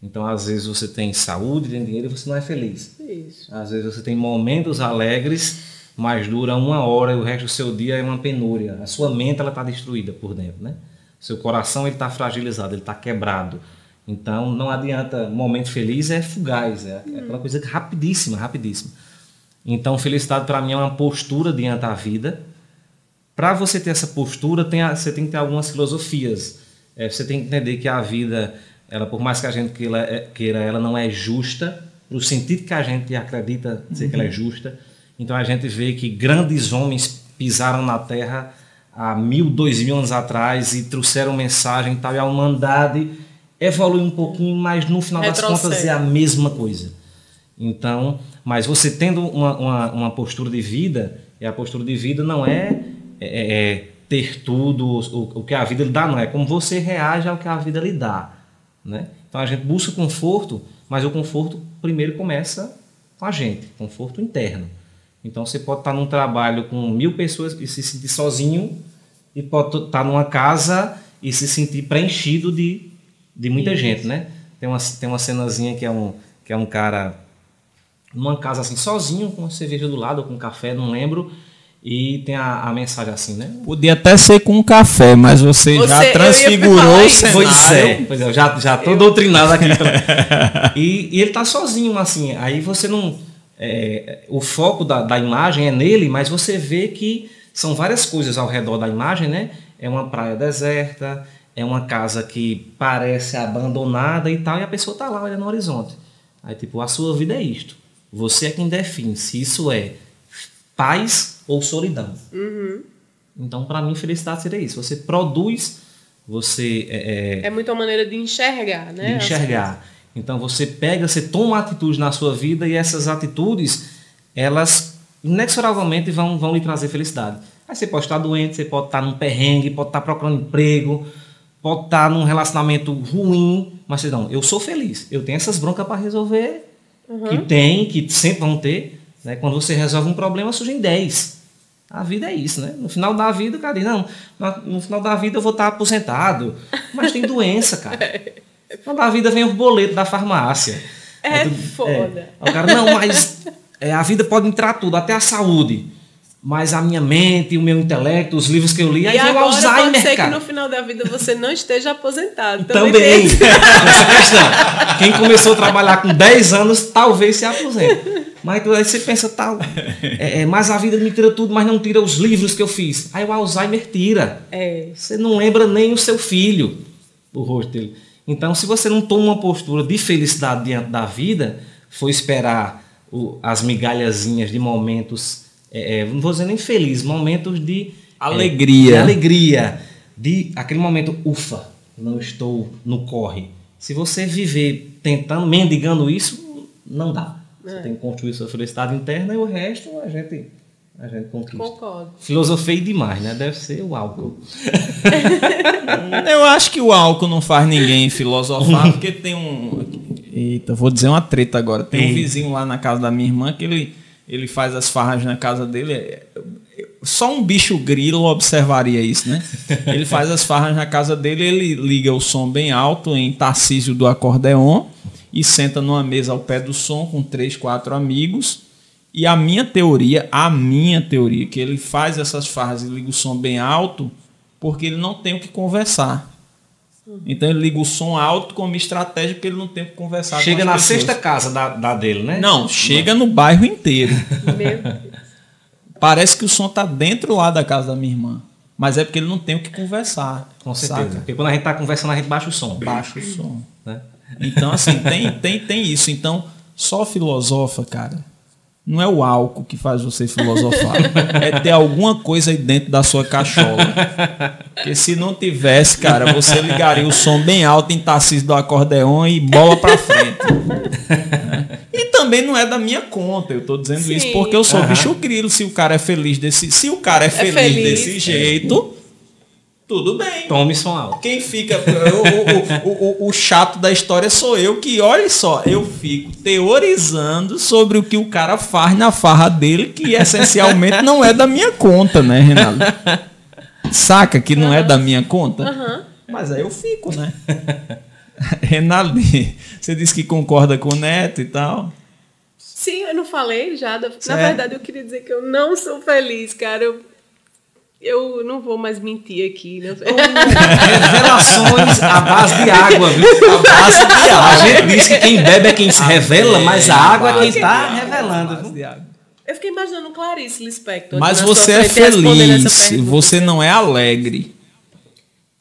Então, às vezes você tem saúde, tem dinheiro e você não é feliz. Isso. Às vezes você tem momentos alegres, mas dura uma hora e o resto do seu dia é uma penúria. A sua mente ela está destruída por dentro, né? Seu coração ele está fragilizado, ele está quebrado. Então não adianta, momento feliz é fugaz, é aquela coisa rapidíssima, rapidíssima. Então felicidade para mim é uma postura diante da vida. Para você ter essa postura, tem a, você tem que ter algumas filosofias. É, você tem que entender que a vida, ela por mais que a gente queira, é, queira ela não é justa, no sentido que a gente acredita ser uhum. que ela é justa. Então a gente vê que grandes homens pisaram na terra há mil, dois mil anos atrás e trouxeram mensagem e tal, e a humanidade evolui um pouquinho, mas no final das contas é a mesma coisa. Então, mas você tendo uma, uma, uma, postura de vida, e a postura de vida não é, é, é ter tudo, o, o, que a vida lhe dá, não é como você reage ao que a vida lhe dá. Né? Então a gente busca conforto, mas o conforto primeiro começa com a gente, conforto interno. Então você pode estar num trabalho com mil pessoas e se sentir sozinho, e pode estar numa casa e se sentir preenchido de de muita Isso. gente, né? Tem uma, tem uma cenazinha que é um, que é um cara numa casa assim, sozinho, com uma cerveja do lado, ou com café, não lembro. E tem a, a mensagem assim, né? Podia até ser com um café, mas você, Você- eu já transfigurou o cenário. Pois é, pois é, eu já, já tô doutrinado aqui. então. e, e ele tá sozinho, assim, aí você não. é, o foco da, da imagem é nele, mas você vê que são várias coisas ao redor da imagem, né? É uma praia deserta, é uma casa que parece abandonada e tal, e a pessoa tá lá olhando no horizonte. Aí, tipo, a sua vida é isto. Você é quem define se isso é paz ou solidão. Então, para mim, felicidade seria isso. Você produz, você é, é, É muito uma maneira de enxergar, né? de enxergar. Então você pega, você toma uma atitude na sua vida e essas atitudes, elas inexoravelmente vão, vão lhe trazer felicidade. Aí você pode estar doente, você pode estar num perrengue, pode estar procurando emprego, pode estar num relacionamento ruim, mas você não, eu sou feliz, eu tenho essas broncas para resolver, que tem, que sempre vão ter. Né? Quando você resolve um problema, surgem 10. A vida é isso, né? No final da vida, o cara diz, não, no final da vida eu vou estar aposentado. Mas tem doença, cara. No final da vida vem o boleto da farmácia. É tu- foda. Aí o cara, não, mas é, a vida pode entrar tudo, até a saúde. Mas a minha mente, o meu intelecto, os livros que eu li, aí E o agora pode Alzheimer, ser que cara. no final da vida você não esteja aposentado. Também, tem- essa questão. Quem começou a trabalhar com 10 anos, talvez se aposente. Mas aí você pensa, tal, é, é, mas a vida me tira tudo, mas não tira os livros que eu fiz. Aí o Alzheimer tira. É. Você não lembra nem o seu filho, o rosto dele. Então, se você não toma uma postura de felicidade diante da vida, for esperar o- as migalhazinhas de momentos, é, é, não vou dizer nem feliz, momentos de Alegria. de alegria, de aquele momento, ufa, não estou no corre. Se você viver tentando, mendigando isso, não dá. Você tem que construir sua felicidade interna e o resto a gente, a gente conquista. Concordo. Filosofei demais, né? Deve ser o álcool. Eu acho que o álcool não faz ninguém filosofar, porque tem um. Eita, vou dizer uma treta agora. Tem um Eita. vizinho lá na casa da minha irmã que ele, ele faz as farras na casa dele. é- Só um bicho grilo observaria isso, né? Ele faz as farras na casa dele, ele liga o som bem alto em Tarcísio do acordeon e senta numa mesa ao pé do som com três, quatro amigos. E a minha teoria, a minha teoria, que ele faz essas farras e liga o som bem alto porque ele não tem o que conversar. Então ele liga o som alto como estratégia porque ele não tem o que conversar Chega com na as pessoas. sexta casa da, da dele, né? Não, chega no bairro inteiro. Parece que o som tá dentro lá da casa da minha irmã. Mas é porque ele não tem o que conversar. Com certeza. saca? Porque quando a gente tá conversando, a gente baixa o som. Baixa o som. Né? Então, assim, tem, tem, tem isso. Então, só filosofa, cara. Não é o álcool que faz você filosofar. é ter alguma coisa aí dentro da sua cachola. Porque se não tivesse, cara, você ligaria o som bem alto em Tarcísio do acordeon e bola pra frente. Né? E também não é da minha conta. Eu tô dizendo Sim. isso porque eu sou Aham. bicho grilo. Se o cara é feliz desse, se o cara é feliz, feliz. desse jeito, tudo bem. Tome som alto. Quem fica. O, o, o, o- chato da história sou eu, que olha só, eu fico teorizando sobre o que o cara faz na farra dele, que essencialmente não é da minha conta, né, Renato? Saca que não é da minha conta? Mas aí eu fico, né? Renato, você disse que concorda com o Neto e tal. Sim, eu não falei já. da- Na Certo. verdade, eu queria dizer que eu não sou feliz, cara. Eu, eu não vou mais mentir aqui. Né? Revelações à base de água, viu? À base de água. A gente diz que quem bebe é quem se revela, mas a água é quem está revelando. viu? Eu fiquei imaginando Clarice Lispector. Mas você é feliz, você não é alegre.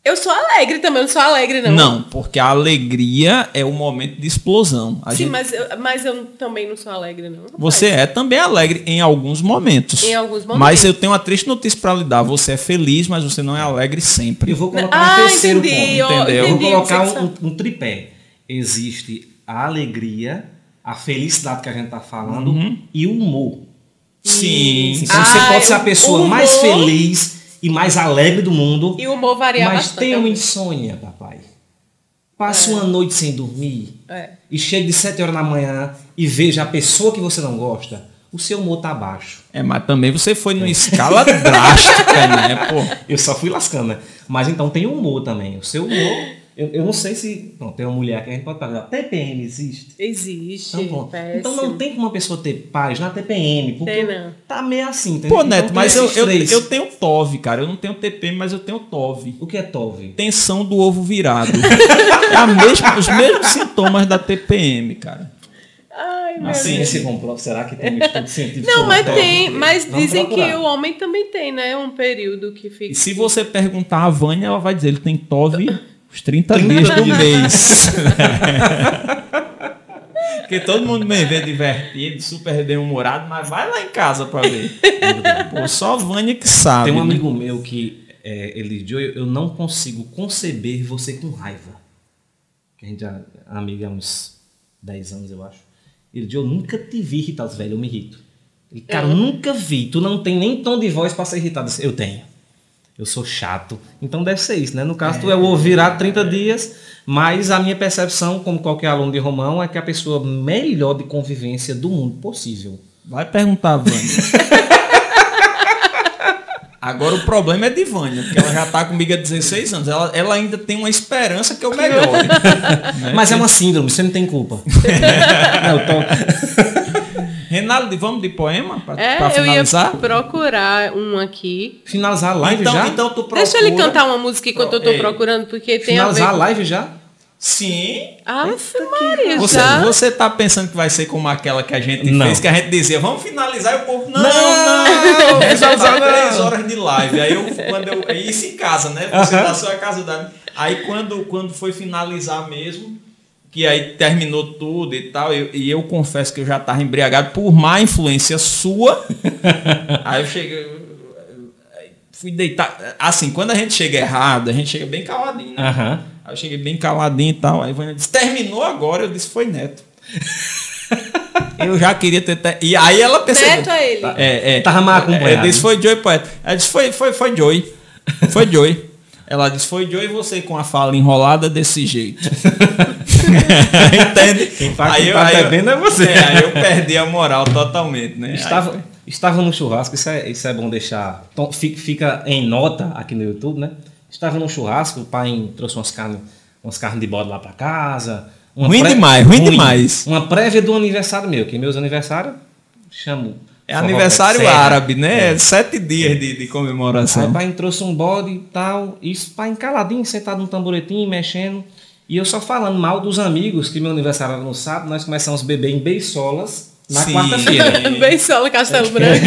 Eu sou alegre também, eu não sou alegre, não. Não, porque a alegria é o momento de explosão. A Sim, gente- mas, eu, mas eu também não sou alegre, não. Você é também alegre em alguns momentos. Em alguns momentos. Mas eu tenho uma triste notícia para lhe dar. Você é feliz, mas você não é alegre sempre. Eu vou colocar Ah, um terceiro entendi, ponto. entendeu? Eu vou colocar que um, um- tripé. Existe a alegria, a felicidade que a gente está falando Uhum. e o humor. Sim. Então Ah, você pode ser a pessoa mais feliz e mais alegre do mundo, E o humor varia mas bastante. tem uma insônia, papai. Passa uma noite sem dormir É. e chega de 7 horas da manhã e veja a pessoa que você não gosta, o seu humor tá baixo. É, mas também você foi numa escala drástica, né, pô? Eu só fui lascando, né? Mas então tem humor também. O seu humor Eu, eu não sei se. Bom, tem uma mulher que a gente pode perguntar. TPM existe? Existe. Então, péssimo. então não tem como uma pessoa ter paz na TPM, porque Tem, não. tá meio assim, entendeu? Pô, Neto, Então, mas eu, eu, eu tenho TOV, cara. Eu não tenho TPM, mas eu tenho TOV. O que é TOV? Tensão do ovo virado. é a mesma, os mesmos sintomas da TPM, cara. Ai, meu A Deus. ciência comprova. Será que tem um estudo científico Não, mas tem. Mas Vamos dizem procurar. que o homem também tem, né? Um período que fica. E se você perguntar a Vânia, ela vai dizer, ele tem TOV os 30, 30 dias do mês. Porque todo mundo me vê divertido, super bem-humorado, mas vai lá em casa pra ver. Pô, só a Vânia que sabe. Tem um né? amigo meu que é, ele diz, eu, eu não consigo conceber você com raiva. Que a gente já é amigo há uns 10 anos, eu acho. Ele diz, eu nunca te vi irritado, velho, eu me irrito. Ele, cara, eu nunca vi, tu não tem nem tom de voz pra ser irritado. Eu tenho. Eu sou chato. Então deve ser isso, né? No caso, tu é o virar 30 dias, mas a minha percepção, como qualquer aluno de Romão, é que a pessoa melhor de convivência do mundo possível. Vai perguntar a Vânia. Agora o problema é de Vânia, porque ela já tá comigo há 16 anos. Ela, ela ainda tem uma esperança que eu melhore. Mas é uma síndrome, você não tem culpa. não, tô... Reinaldo, vamos de poema pra, É, pra eu ia finalizar? procurar um aqui. Finalizar a live então, já? então tu procura. Deixa ele cantar uma música enquanto eu tô Ei. procurando, porque tem a ver. Finalizar a live já? Sim. Ah, Maria, Você, já. você tá pensando que vai ser como aquela que a gente Não. fez, que a gente dizia, vamos finalizar e o povo, não, Não, não, não, já tá três horas de live. Aí eu, quando eu, isso em casa, né? Você Aham. na sua casa da. Aí quando, quando foi finalizar mesmo, que aí terminou tudo e tal, eu- e eu confesso que eu já tava embriagado por má influência sua. aí eu cheguei. Fui deitar. Assim, quando a gente chega errado, a gente chega bem caladinho, né? Aham. Aí eu cheguei bem caladinho e tal. Aí Vânia disse, terminou agora? Eu disse, foi Neto. eu já queria ter. ter- E aí ela percebeu. Neto é ele. É, é. Tava mal acompanhado. Eu disse, foi Joy Poeta. Ela disse, foi, foi, foi Joy. Foi Joy. Ela disse, foi Joy e você com a fala enrolada desse jeito. Entende? Quem tá- quem tá bebendo é você. É, aí eu perdi a moral totalmente, né? Estava, estava no churrasco, isso é, isso é bom deixar. Então, fi- fica em nota aqui no YouTube, né? Estava no churrasco, o pai trouxe umas carnes umas carnes de bode lá pra casa. Uma Ruim demais, ruim demais. Uma prévia do aniversário meu, que meus aniversários chamo. É forró aniversário Serra. árabe, né? É. Sete dias de, de Aí comemoração. o pai trouxe um bode e tal, e isso pai encaladinho, sentado no tamboretinho, mexendo. E eu só falando mal dos amigos, que meu aniversário era no sábado, nós começamos a beber em beisolas na quarta-feira. Bem solo Castelo Branco.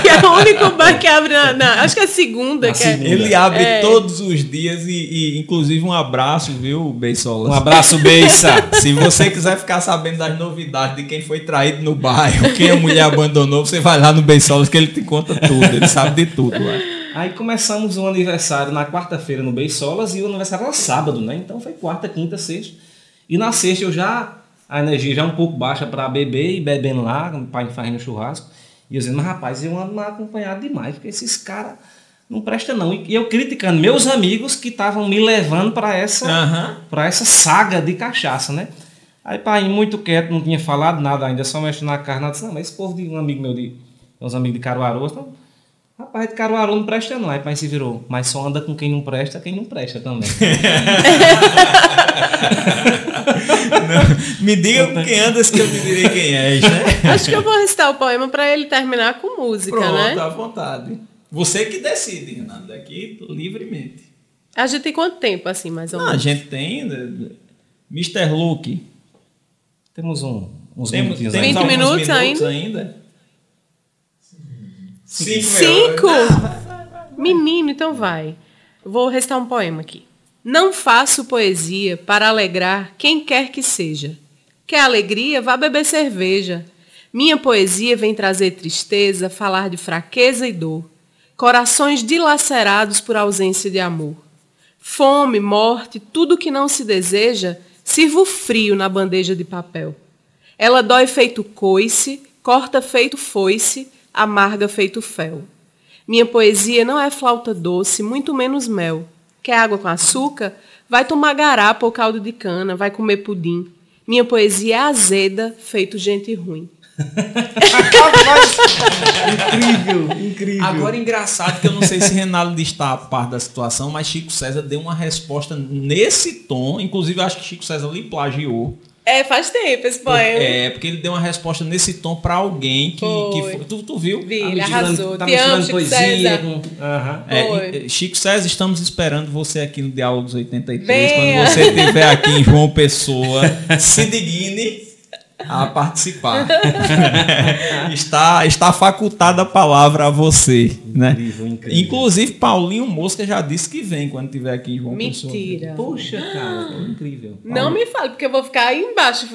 que é o único bar que abre na. na- acho que é segunda. Na que é- segunda. Ele abre É. todos os dias e, e, inclusive um abraço, viu, Beisolas? Um abraço, Beissa! Se você quiser ficar sabendo das novidades de quem foi traído no bairro, quem a mulher abandonou, você vai lá no Beisolas que ele te conta tudo. Ele sabe de tudo lá. Aí começamos o aniversário na quarta-feira no Beisolas e o aniversário era sábado, né? Então foi quarta, quinta, sexta. E na sexta eu já, a energia já um pouco baixa para beber e bebendo lá, o pai fazendo churrasco. E eu dizendo, mas rapaz, eu ando acompanhado demais, porque esses caras não prestam não. E eu criticando meus amigos que estavam me levando para essa, Aham. pra essa saga de cachaça, né? Aí pai, muito quieto, não tinha falado nada ainda, só mexendo na carne. Eu disse, não, mas esse povo de um amigo meu, de, uns amigos de Caruaru, então, Rapaz, de Caruaru não presta não. Aí pai se virou. Mas só anda com quem não presta, quem não presta também. Não, me diga com quem andas que eu te direi quem és, né? Acho que eu vou recitar o poema para ele terminar com música, Pronto, né? à vontade. Você que decide, Renato, daqui livremente. A gente tem quanto tempo, assim, mais ou Não, a menos? gente tem né, Mr. Luke. Temos um, uns Temos, minutinhos temos Vinte aí. alguns minutos ainda? ainda? Cinco. Cinco? Menino, então vai. Vou recitar um poema aqui. Não faço poesia para alegrar quem quer que seja. Quer alegria, vá beber cerveja. Minha poesia vem trazer tristeza, falar de fraqueza e dor. Corações dilacerados por ausência de amor. Fome, morte, tudo que não se deseja, sirvo frio na bandeja de papel. Ela dói feito coice, corta feito foice, amarga feito fel. Minha poesia não é flauta doce, muito menos mel. Quer água com açúcar? Vai tomar garapa ou caldo de cana, vai comer pudim. Minha poesia é azeda, feito gente ruim. incrível, incrível. Agora, engraçado que eu não sei se Renaldo está a par da situação, mas Chico César deu uma resposta nesse tom. Inclusive, eu acho que Chico César lhe plagiou. É, faz tempo esse poema. É, porque ele deu uma resposta nesse tom pra alguém que que Foi. Tu, tu viu? Vi, Tá ele arrasou. tá Te amo, misturando Chico poesia César. com- Aham. É, Chico César, estamos esperando você aqui no Diálogos 83. Venha. Quando você estiver aqui em João Pessoa, se digne a participar. está, está facultada a palavra a você. Né? Incrível, incrível. Inclusive, Paulinho Mosca já disse que vem quando estiver aqui em João Pessoa. Mentira. Poxa, cara, foi incrível. Não me fale, porque eu vou ficar aí embaixo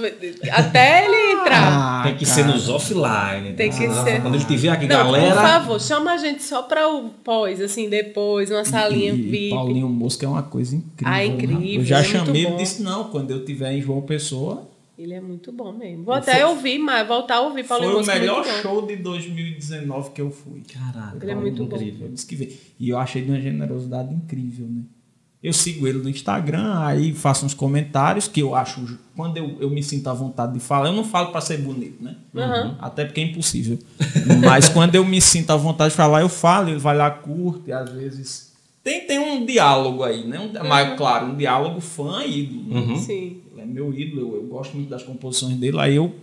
até ele entrar. Ah, Tem que cara. ser nos offline. Tem que Ah, ser. Quando ele tiver aqui, Não, galera. por favor, chama a gente só para o pós, assim, depois, uma salinha E VIP. Paulinho Mosca é uma coisa incrível. Ah, né? incrível, Eu já é chamei ele e disse: não, quando eu estiver em João Pessoa. Ele é muito bom mesmo. Vou até ouvir, mas voltar a ouvir Paulinho foi o Mosca, melhor bom. show de 2019 que eu fui. Caraca, Ele é muito bom. Eu. E eu achei de uma generosidade incrível, né? Eu sigo ele no Instagram, aí faço uns comentários que eu acho. Quando eu, eu me sinto à vontade de falar, eu não falo para ser bonito, né? Aham. Até porque é impossível. Mas quando eu me sinto à vontade de falar, eu falo, ele vai lá, curte, às vezes. Tem, tem um diálogo aí, né? Um, Mas, claro, um diálogo fã e ídolo. né? Sim. Ele é meu ídolo, eu, eu gosto muito das composições dele. Aí eu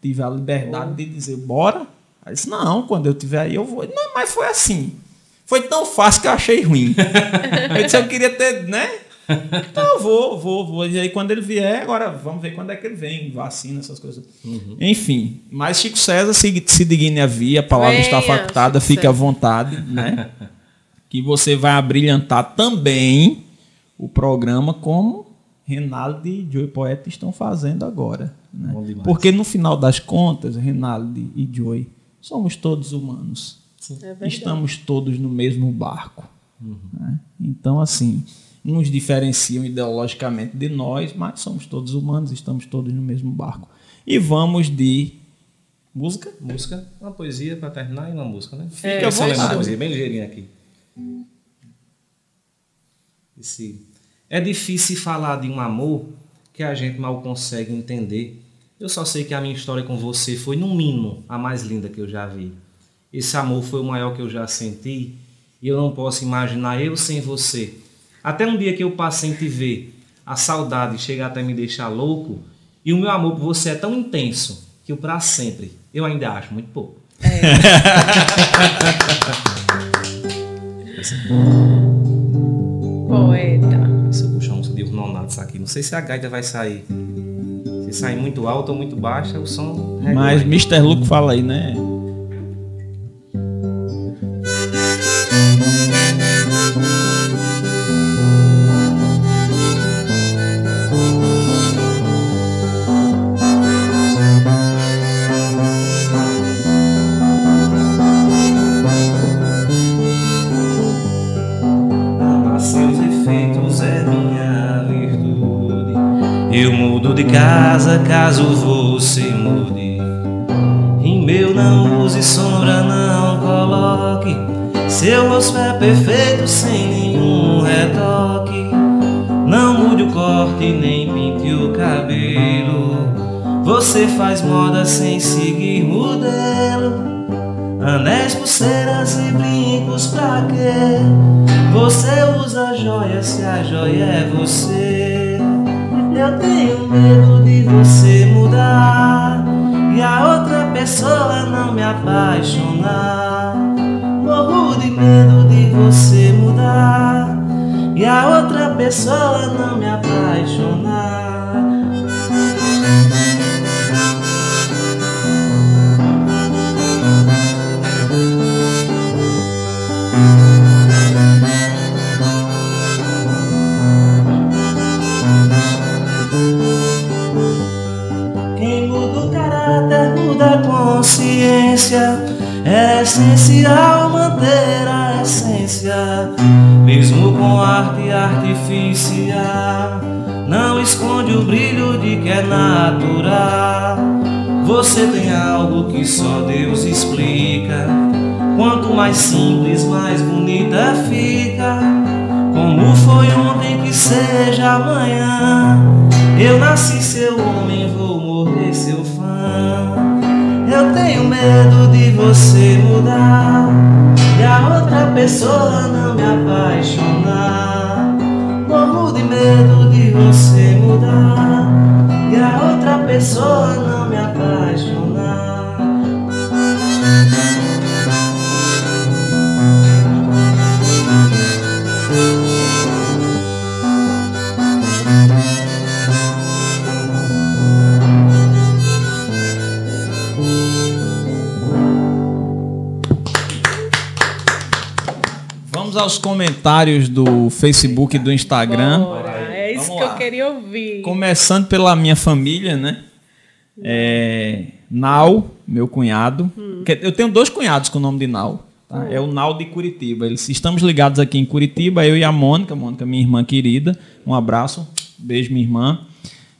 tive a liberdade de dizer, bora. Aí disse, não, quando eu tiver aí eu vou. Não, mas foi assim. Foi tão fácil que eu achei ruim. eu disse, eu queria ter, né? Então eu vou, vou, vou. E aí quando ele vier, agora vamos ver quando é que ele vem, vacina, essas coisas. Enfim, mas Chico César se, se digne a vir, a palavra está Venha, facultada, Chico fique à vontade, né? que você vai abrilhantar também o programa como Renaldo e Joey Poeta estão fazendo agora. Né? Porque no final das contas, Renaldo e Joey, somos todos humanos. É. Estamos todos no mesmo barco. né? Então, assim, nos diferenciam ideologicamente de nós, mas somos todos humanos, estamos todos no mesmo barco. E vamos de música? Música, uma poesia pra terminar e uma música, né? É, Fica uma fechou. poesia, bem ligeirinha aqui. Esse... É difícil falar de um amor que a gente mal consegue entender. Eu só sei que a minha história com você foi, no mínimo, a mais linda que eu já vi. Esse amor foi o maior que eu já senti e eu não posso imaginar eu sem você. Até um dia que eu passei em te ver, a saudade chega até me deixar louco e o meu amor por você é tão intenso que o pra sempre eu ainda acho muito pouco. Poeta. Se eu puxar um de nonatos aqui, não sei se a gaita vai sair. Se sair muito alta ou muito baixa, o som. regula Mas. Mr. Luke fala aí, né? Casa caso você mude. Em meu não use sombra, não coloque. Seu rosto é perfeito sem nenhum retoque. Não mude o corte nem pinte o cabelo. Você faz moda sem seguir modelo. Anéis, pulseiras e brincos pra quê? Você usa joia se a joia é você. Eu tenho medo outra pessoa não me apaixonar. Quem muda o caráter muda a consciência. É essencial artificial. Não esconde o brilho de que é natural. Você tem algo que só Deus explica. Quanto mais simples, mais bonita fica. Como foi ontem que seja amanhã. Eu nasci seu homem, vou morrer seu fã. Eu tenho medo de você mudar e a outra pessoa não me apaixonar. Medo de você mudar e a outra pessoa não me apaixonar. Vamos aos comentários do Facebook e do Instagram. Bora, é isso Vamos que lá. eu queria ouvir. Começando pela minha família, né? É, Nau, meu cunhado. Que- Eu tenho dois cunhados com o nome de Nau. tá? É o Nau de Curitiba. Eles estamos ligados aqui em Curitiba, eu e a Mônica. Mônica, minha irmã querida. Um abraço. Beijo, minha irmã.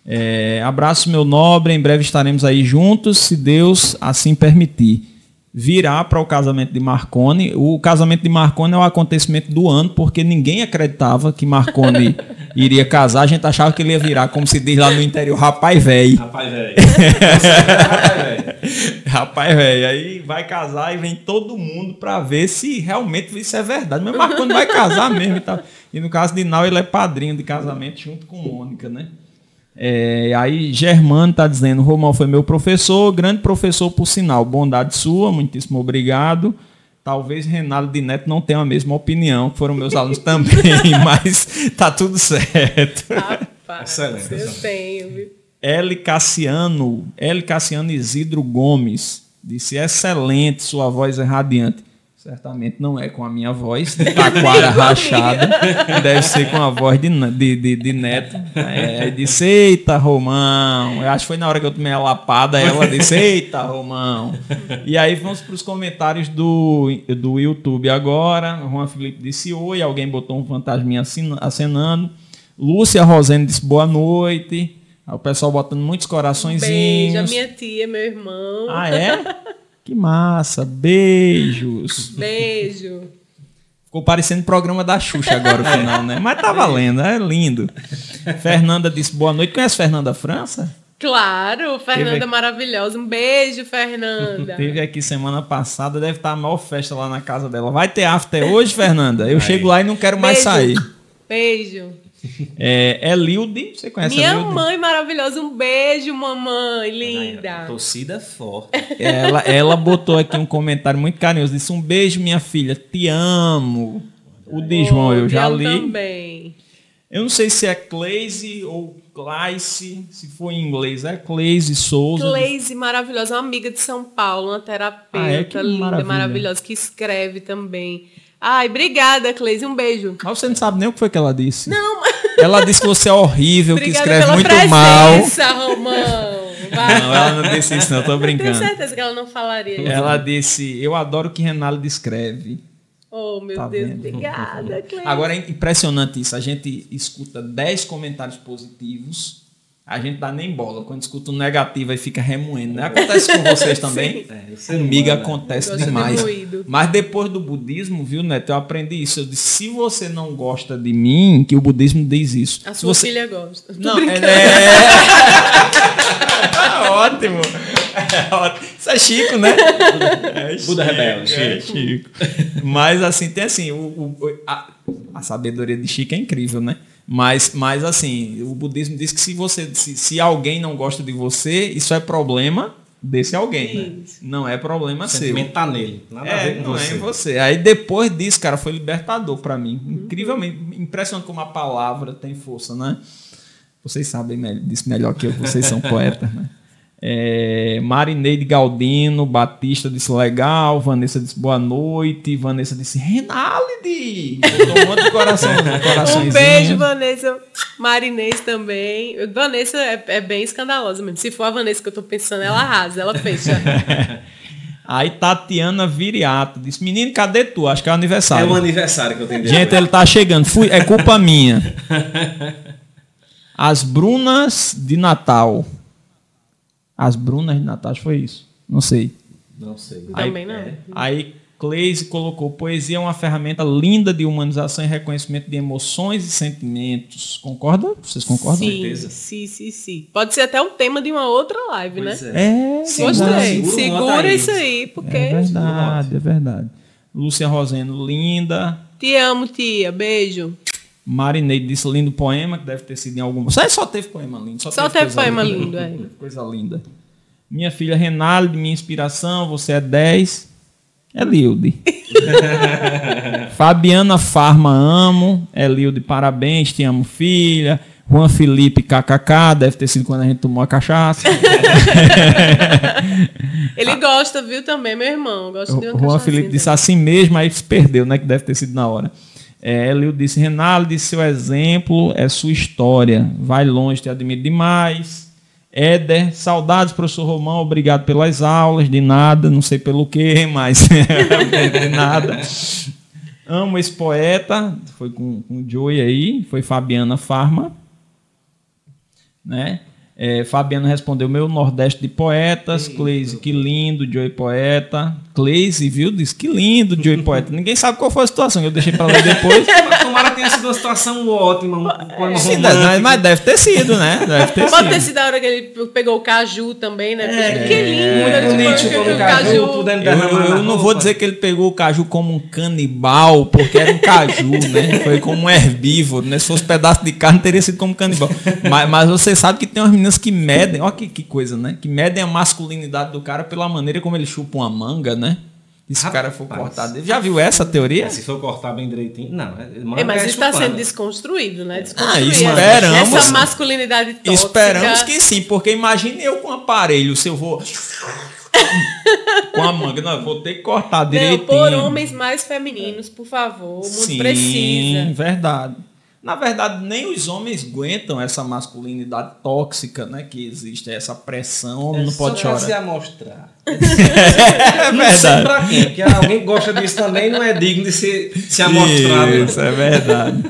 É, abraço, meu nobre. Em breve estaremos aí juntos, se Deus assim permitir. Virá para o casamento de Marconi. O casamento de Marconi é o acontecimento do ano, porque ninguém acreditava que Marconi iria casar. A gente achava que ele ia virar, como se diz lá no interior, rapaz velho. Rapaz, velho. Rapaz, velho. Aí vai casar e vem todo mundo pra ver se realmente isso é verdade. Mas Marconi vai casar mesmo e tal. E no caso de Nau, ele é padrinho de casamento junto com Mônica, né? É, aí Germano tá dizendo, Romão foi meu professor, grande professor por sinal, bondade sua, muitíssimo obrigado. Talvez Renato de Neto não tenha a mesma opinião, foram meus alunos também, mas tá tudo certo. Rapaz, Excelente, eu tenho? L. Cassiano, L. Cassiano Isidro Gomes, disse: excelente, sua voz é radiante. Certamente não é com a minha voz, de taquara rachada, deve ser com a voz de, de, de, de Neto. É, disse: Eita, Romão. Eu acho que foi na hora que eu tomei a lapada, ela disse: Eita, Romão. E aí vamos para os comentários do, do YouTube agora. Juan Felipe disse: Oi, alguém botou um fantasminha acena- acenando. Lúcia Rosene disse: Boa noite. O pessoal botando muitos coraçõezinhos. Beijo, a minha tia, meu irmão. Ah, é? Que massa. Beijos. Beijo. Ficou parecendo programa da Xuxa agora o final, né? Mas tá valendo, é lindo. Fernanda disse boa noite. Conhece Fernanda França? Claro, Fernanda Teve- maravilhosa. Um beijo, Fernanda. Teve aqui semana passada, deve estar a maior festa lá na casa dela. Vai ter after hoje, Fernanda? Eu chego lá e não quero mais Beijo. sair. Beijo. É, Elilde, você conhece Minha Elilde? mãe maravilhosa. Um beijo, mamãe. Linda. Torcida forte. Ela, ela botou aqui um comentário muito carinhoso. Disse: Um beijo, minha filha. Te amo. O de João eu já li. também. Eu não sei se é Cleise ou Claice, se for em inglês, é Cleise Souza. Cleise, maravilhosa, uma amiga de São Paulo, uma terapeuta Ah, é? Que linda, maravilha. maravilhosa, que escreve também. Ai, obrigada, Cleise, um beijo. Mas você não sabe nem o que foi que ela disse. Não, mas... Ela disse que você é horrível, que escreve pela muito presença, mal. Romão. Vai. Não, ela não disse isso, não, eu tô Tenho brincando. certeza que ela não falaria isso. Ela disse, eu adoro o que Renalo descreve. Oh, meu Tá Deus, vendo? obrigada, Cleise. Agora é impressionante isso. A gente escuta 10 comentários positivos, a gente dá nem bola. Quando escuta um negativo aí fica remoendo. Né? Acontece com vocês também? É, Comigo humano, né? acontece de demais. Mas depois do budismo, viu, Neto? Eu aprendi isso. Eu disse: se você não gosta de mim, que o budismo diz isso. A se sua você... filha gosta. Não, é... É ótimo. Isso é Chico, né? É Buda Chico, rebelde, é Chico. Mas assim, tem assim, o, o- a, a sabedoria de Chico é incrível, né? Mas, mas assim, o budismo diz que se você se, se alguém não gosta de você, isso é problema desse alguém. né? Não é problema O seu. sentimento tá nele. Nada a É, ver com não você. é em você. Aí depois disso, cara, foi libertador pra mim. Incrivelmente, impressionante como a palavra tem força, né? Vocês sabem disso melhor que eu, vocês são poetas, né? É, Marineide Galdino, Batista disse legal, Vanessa disse boa noite, Vanessa disse Renalide! Botou um monte de coração, Um beijo, Vanessa. Marinês também. Vanessa é, é bem escandalosa mesmo. Se for a Vanessa que eu tô pensando, ela arrasa, ela fecha. Aí Tatiana Viriato disse: Menino, cadê tu? Acho que é o É aniversário. um aniversário que eu tenho Gente, ele tá chegando. Fui, é culpa minha. As Brunas de Natal. As Brunas de que foi isso. Não sei. Não sei. Também não. é, aí Cleise colocou: poesia é uma ferramenta linda de humanização e reconhecimento de emoções e sentimentos. Concorda? Vocês concordam? Sim, certeza. sim, sim, sim. Pode ser até um tema de uma outra live, Pois né? é. É, Segura, Gostei. segura, aí. isso aí, porque. é verdade, é verdade. Lúcia Roseno, linda. Te amo, tia. Beijo. Marineide disse lindo poema, que deve ter sido em algum. Só, só teve poema lindo. Só, Só teve coisa poema linda. lindo, é. Coisa linda. Minha filha Renalde, minha inspiração, você é 10. É Lilde. Fabiana Farma, amo. É Lilde, parabéns, te amo, filha. Juan Felipe, kkk, deve ter sido quando a gente tomou a cachaça. Ele gosta, viu, também, meu irmão. Gosta de uma O Juan Felipe disse também. assim mesmo, aí se perdeu, né? Que deve ter sido na hora. É, disse, Renaldo, seu exemplo é sua história. Vai longe, te admiro demais. Éder, saudades, professor Romão, obrigado pelas aulas, de nada, não sei pelo que, mas de nada. Amo esse poeta, foi com, com o Joey aí, foi Fabiana Farma né? É, Fabiano respondeu meu Nordeste de poetas, Cleise, que lindo, Joey Poeta. Cleise, viu? Diz que lindo, Joey Poeta. Ninguém sabe qual foi a situação, eu deixei para ler depois. Tenha sido uma situação ótima. Um poema Sim, romântico. mas deve ter sido, né? Deve ter Pode ter sido. sido a hora que ele pegou o caju também, né? É, que lindo, muito ele bonito, pegou chupando o caju, podendo Eu, eu não vou dizer que ele pegou o caju como um canibal, porque era um caju, né? Foi como um herbívoro, né? Se fosse pedaço de carne, teria sido como canibal. Mas, mas você sabe que tem umas meninas que medem, olha que, que coisa, né? Que medem a masculinidade do cara pela maneira como ele chupa uma manga, né? E se o cara for cortado. Já viu essa teoria? Se for cortar bem direitinho. Não, é, É, mas é isso está sendo desconstruído, né? Ah, Desconstruído. esperamos. Essa masculinidade tóxica. Esperamos que sim, porque imagine eu com um aparelho, se eu vou. com a manga. Não, eu vou ter que cortar Não, direitinho. por homens mais femininos, por favor. O mundo Sim, precisa. verdade. Na verdade, nem os homens aguentam essa masculinidade tóxica, né? Que existe, essa pressão, o homem não pode chorar. se amostrar. É Não sei verdade. pra quem, porque alguém gosta disso também não é digno de se, se amostrar. né? Isso, é verdade.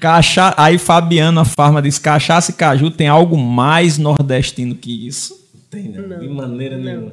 Cacha... Aí Fabiana Farma diz: cachaça e caju tem algo mais nordestino que isso. Tem, não, de maneira nenhuma.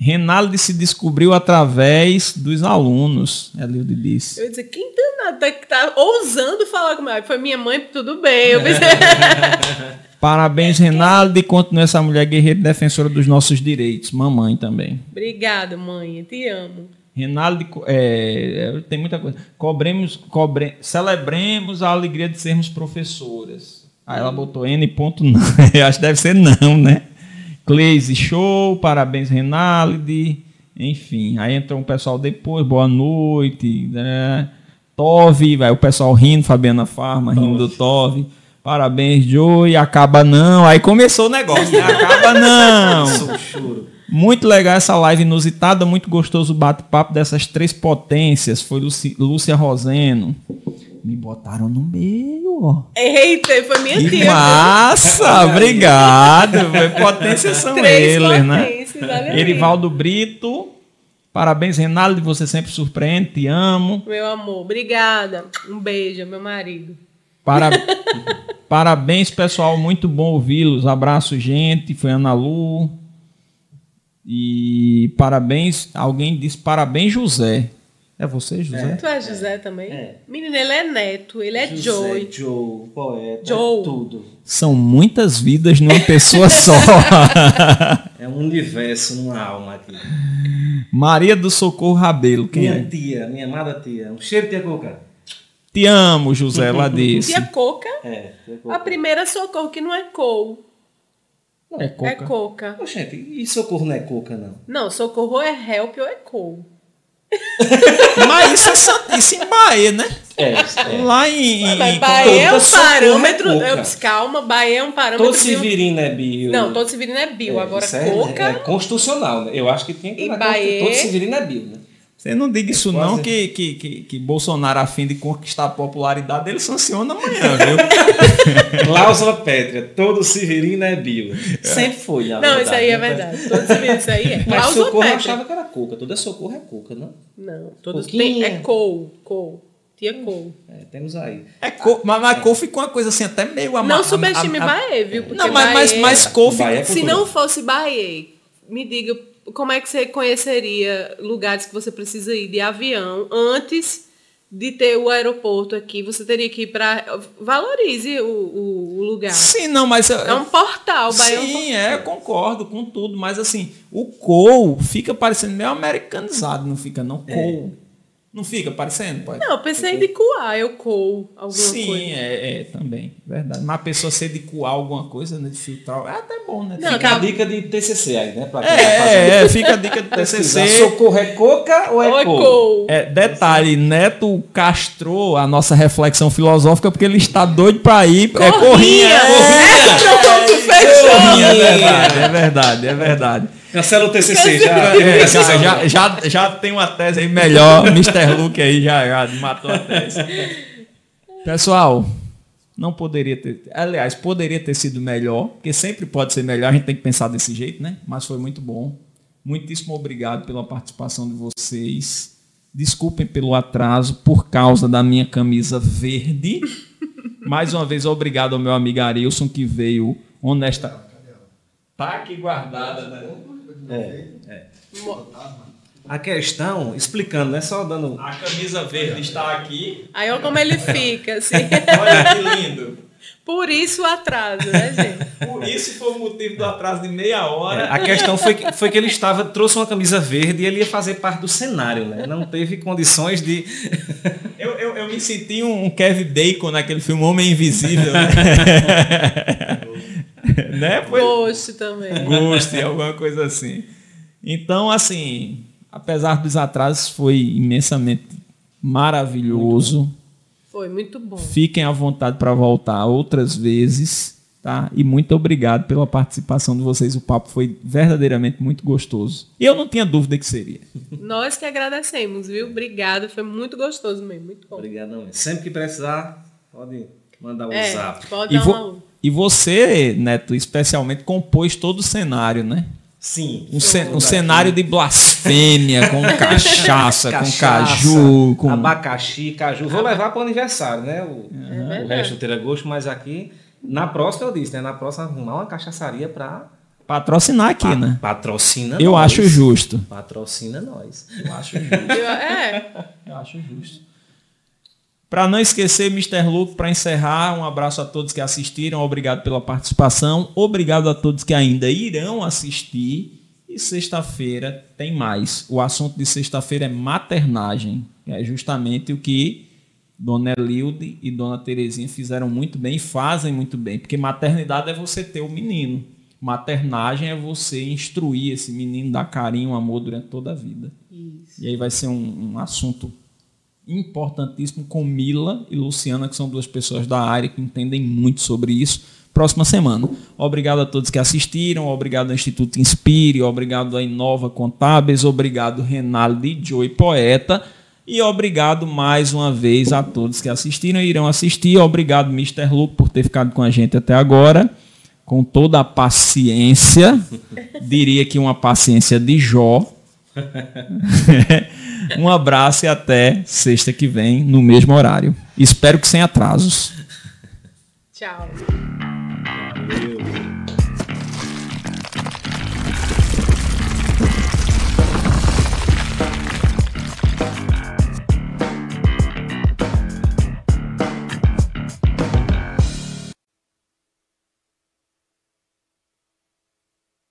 Renaldo se descobriu através dos alunos, Elilde disse. Eu ia dizer, quem danado tá, tá ousando falar comigo? Aí Foi minha mãe, tudo bem. Eu pensei, Parabéns, Renaldo, e continue essa mulher guerreira defensora dos nossos direitos. Mamãe também. Obrigada, mãe. Te amo. Renaldo, é, é, tem muita coisa. Cobremos, cobre, celebremos a alegria de sermos professoras. Aí ela botou N ponto não. Eu acho que deve ser não, né? Cleise, show, parabéns, Renaldi. Enfim, aí entrou um pessoal depois, boa noite. Né? Tove, vai o pessoal rindo, Fabiana Farma rindo do Tove. Parabéns, Joey. Acaba não. Aí começou o negócio, né? Acaba não. Muito legal essa live inusitada, muito gostoso o bate-papo dessas três potências. Foi Luci- Lúcia Roseno. Me botaram no meio, ó. Eita, foi minha Que tia. massa! Obrigado. Potências são Três eles, né? potências, aí. Erivaldo Brito. Parabéns, Renaldo. Você sempre surpreende. Te amo. Meu amor, obrigada. Um beijo, meu marido. Para... Parabéns, pessoal. Muito bom ouvi-los. Abraço, gente. Foi Ana Lu. E parabéns. Alguém disse parabéns, José. É você, José? Tu é José também? É. Menino, ele é neto, ele é José, Joey. Joe, poeta, Joe. é tudo. São muitas vidas numa pessoa só. É um universo numa alma aqui. Maria do Socorro Rabelo, quem minha é? tia, minha amada tia. Um cheiro de tia Coca. Te amo, José, ela disse. Tia Coca, É, tia a Coca. primeira socorro que não é cou, É é coca. coca. Ô, gente, e socorro não é Coca, não? Não, socorro é help ou é cou. Mas isso é santíssimo em Bahia, né? É, é. Lá em. em- Mas em- Bahia é um é parâmetro. coca. eu- calma, Bahia é um parâmetro. Todo Severino é bio. Não, todo Severino é bio. É, Agora, é- coca. É, constitucional, né? Eu acho que tem que E na Bahia- Todo Severino é bio, né? Você não diga isso, quase- não, que, que, que, que Bolsonaro, a fim de conquistar a popularidade, ele sanciona amanhã, viu? Cláusula pétrea, todo Severino é bio. Sempre foi, na Não, isso aí é né? verdade. Todo Severino, isso aí é. Mas Cláusula socorro eu achava que era Coca. Toda socorro é Coca, não? Não, todos tem. É cou, cou. Tia cou. É, temos aí. É co, mas, mas cor ficou uma coisa assim, até meio ama- Não subestime Bahia, viu? Porque Não, mas, mas, Bahia- mas Bahia é ficou. Se não fosse Bahia, me diga como é que você conheceria lugares que você precisa ir de avião antes de ter o aeroporto aqui? Você teria que ir para. Valorize o, o, o lugar. Sim, não, mas. É um portal, o Bahia é um Sim, portal. é, concordo com tudo, mas assim, o Cole fica parecendo meio americanizado, não fica, não? Cole. Não fica parecendo? Pode? Não, eu pensei de coar, eu coo alguma Sim, coisa. é, é, também, verdade. Mas a pessoa ser de coar alguma coisa, né, de filtrar, é até bom, né? Não, Fica- Fica a dica de TCC aí, né? Pra quem é, fazer. é, é, fica a dica Pesquisar. TCC. Socorro é coca ou é Ou é. É, detalhe, Neto castrou a nossa reflexão filosófica porque ele está doido para ir. É corrinha, é, Pronto, fechou. é verdade, é verdade, é verdade. Cancela o TCC já. É, já, já, já, já tem uma tese aí melhor, Mr. Luke aí já, já matou a tese. Pessoal, não poderia ter. Aliás, poderia ter sido melhor, porque sempre pode ser melhor, a gente tem que pensar desse jeito, né? Mas foi muito bom. Muitíssimo obrigado pela participação de vocês. Desculpem pelo atraso por causa da minha camisa verde. Mais uma vez, obrigado ao meu amigo Arilson que veio honesta. Tá aqui guardada, né? A questão, explicando, não é só dando. A camisa verde está aqui. Aí olha como ele fica, assim. Olha que lindo. Por isso o atraso, né, gente? Por isso foi o motivo do atraso de meia hora. A questão foi que, foi que ele estava, trouxe uma camisa verde e ele ia fazer parte do cenário, né? Não teve condições de. Eu, eu, eu me senti um Kevin Bacon naquele filme Homem Invisível. Né? né? Foi Gosto também. gosto, alguma coisa assim. Então, assim, apesar dos atrasos, foi imensamente maravilhoso. Foi muito bom. Fiquem à vontade para voltar outras vezes, tá? E muito obrigado pela participação de vocês. O papo foi verdadeiramente muito gostoso. E eu não tinha dúvida que seria. Nós que agradecemos, viu? Obrigada, foi muito gostoso mesmo, muito bom. Obrigado, não. Sempre que precisar, pode mandar um É, zap. pode E, dar vo- uma... e você, Neto, especialmente compôs todo o cenário, né? Sim. Um, ce- um cenário de blasfêmia, com cachaça, com Cachaça, caju, com. abacaxi, caju. Vou levar para o aniversário, né? O, o verdade. resto do gosto, mas aqui, na próxima eu disse, né? Na próxima arrumar uma cachaçaria para Patrocinar aqui, né? patrocina Eu nós. acho justo. Patrocina nós. Eu acho justo. Eu- É, Eu acho justo. Para não esquecer, Mr. Luke, para encerrar, um abraço a todos que assistiram, obrigado pela participação, obrigado a todos que ainda irão assistir. E sexta-feira tem mais. O assunto de sexta-feira é maternagem, que é justamente o que Dona Elilde e Dona Terezinha fizeram muito bem e fazem muito bem, porque maternidade é você ter o menino. Maternagem é você instruir esse menino, dar carinho, amor durante toda a vida. E aí vai ser um, um assunto importantíssimo com Mila e Luciana, que são duas pessoas da área que entendem muito sobre isso. Próxima semana. Obrigado a todos que assistiram, obrigado ao Instituto Inspire, obrigado à Inova Contábeis, obrigado Renaldi Joy Poeta e obrigado mais uma vez a todos que assistiram e irão assistir. Obrigado, Mr. Luke, por ter ficado com a gente até agora, com toda a paciência, diria que uma paciência de Jó. um abraço e até sexta que vem, no mesmo horário. Espero que sem atrasos. tchau.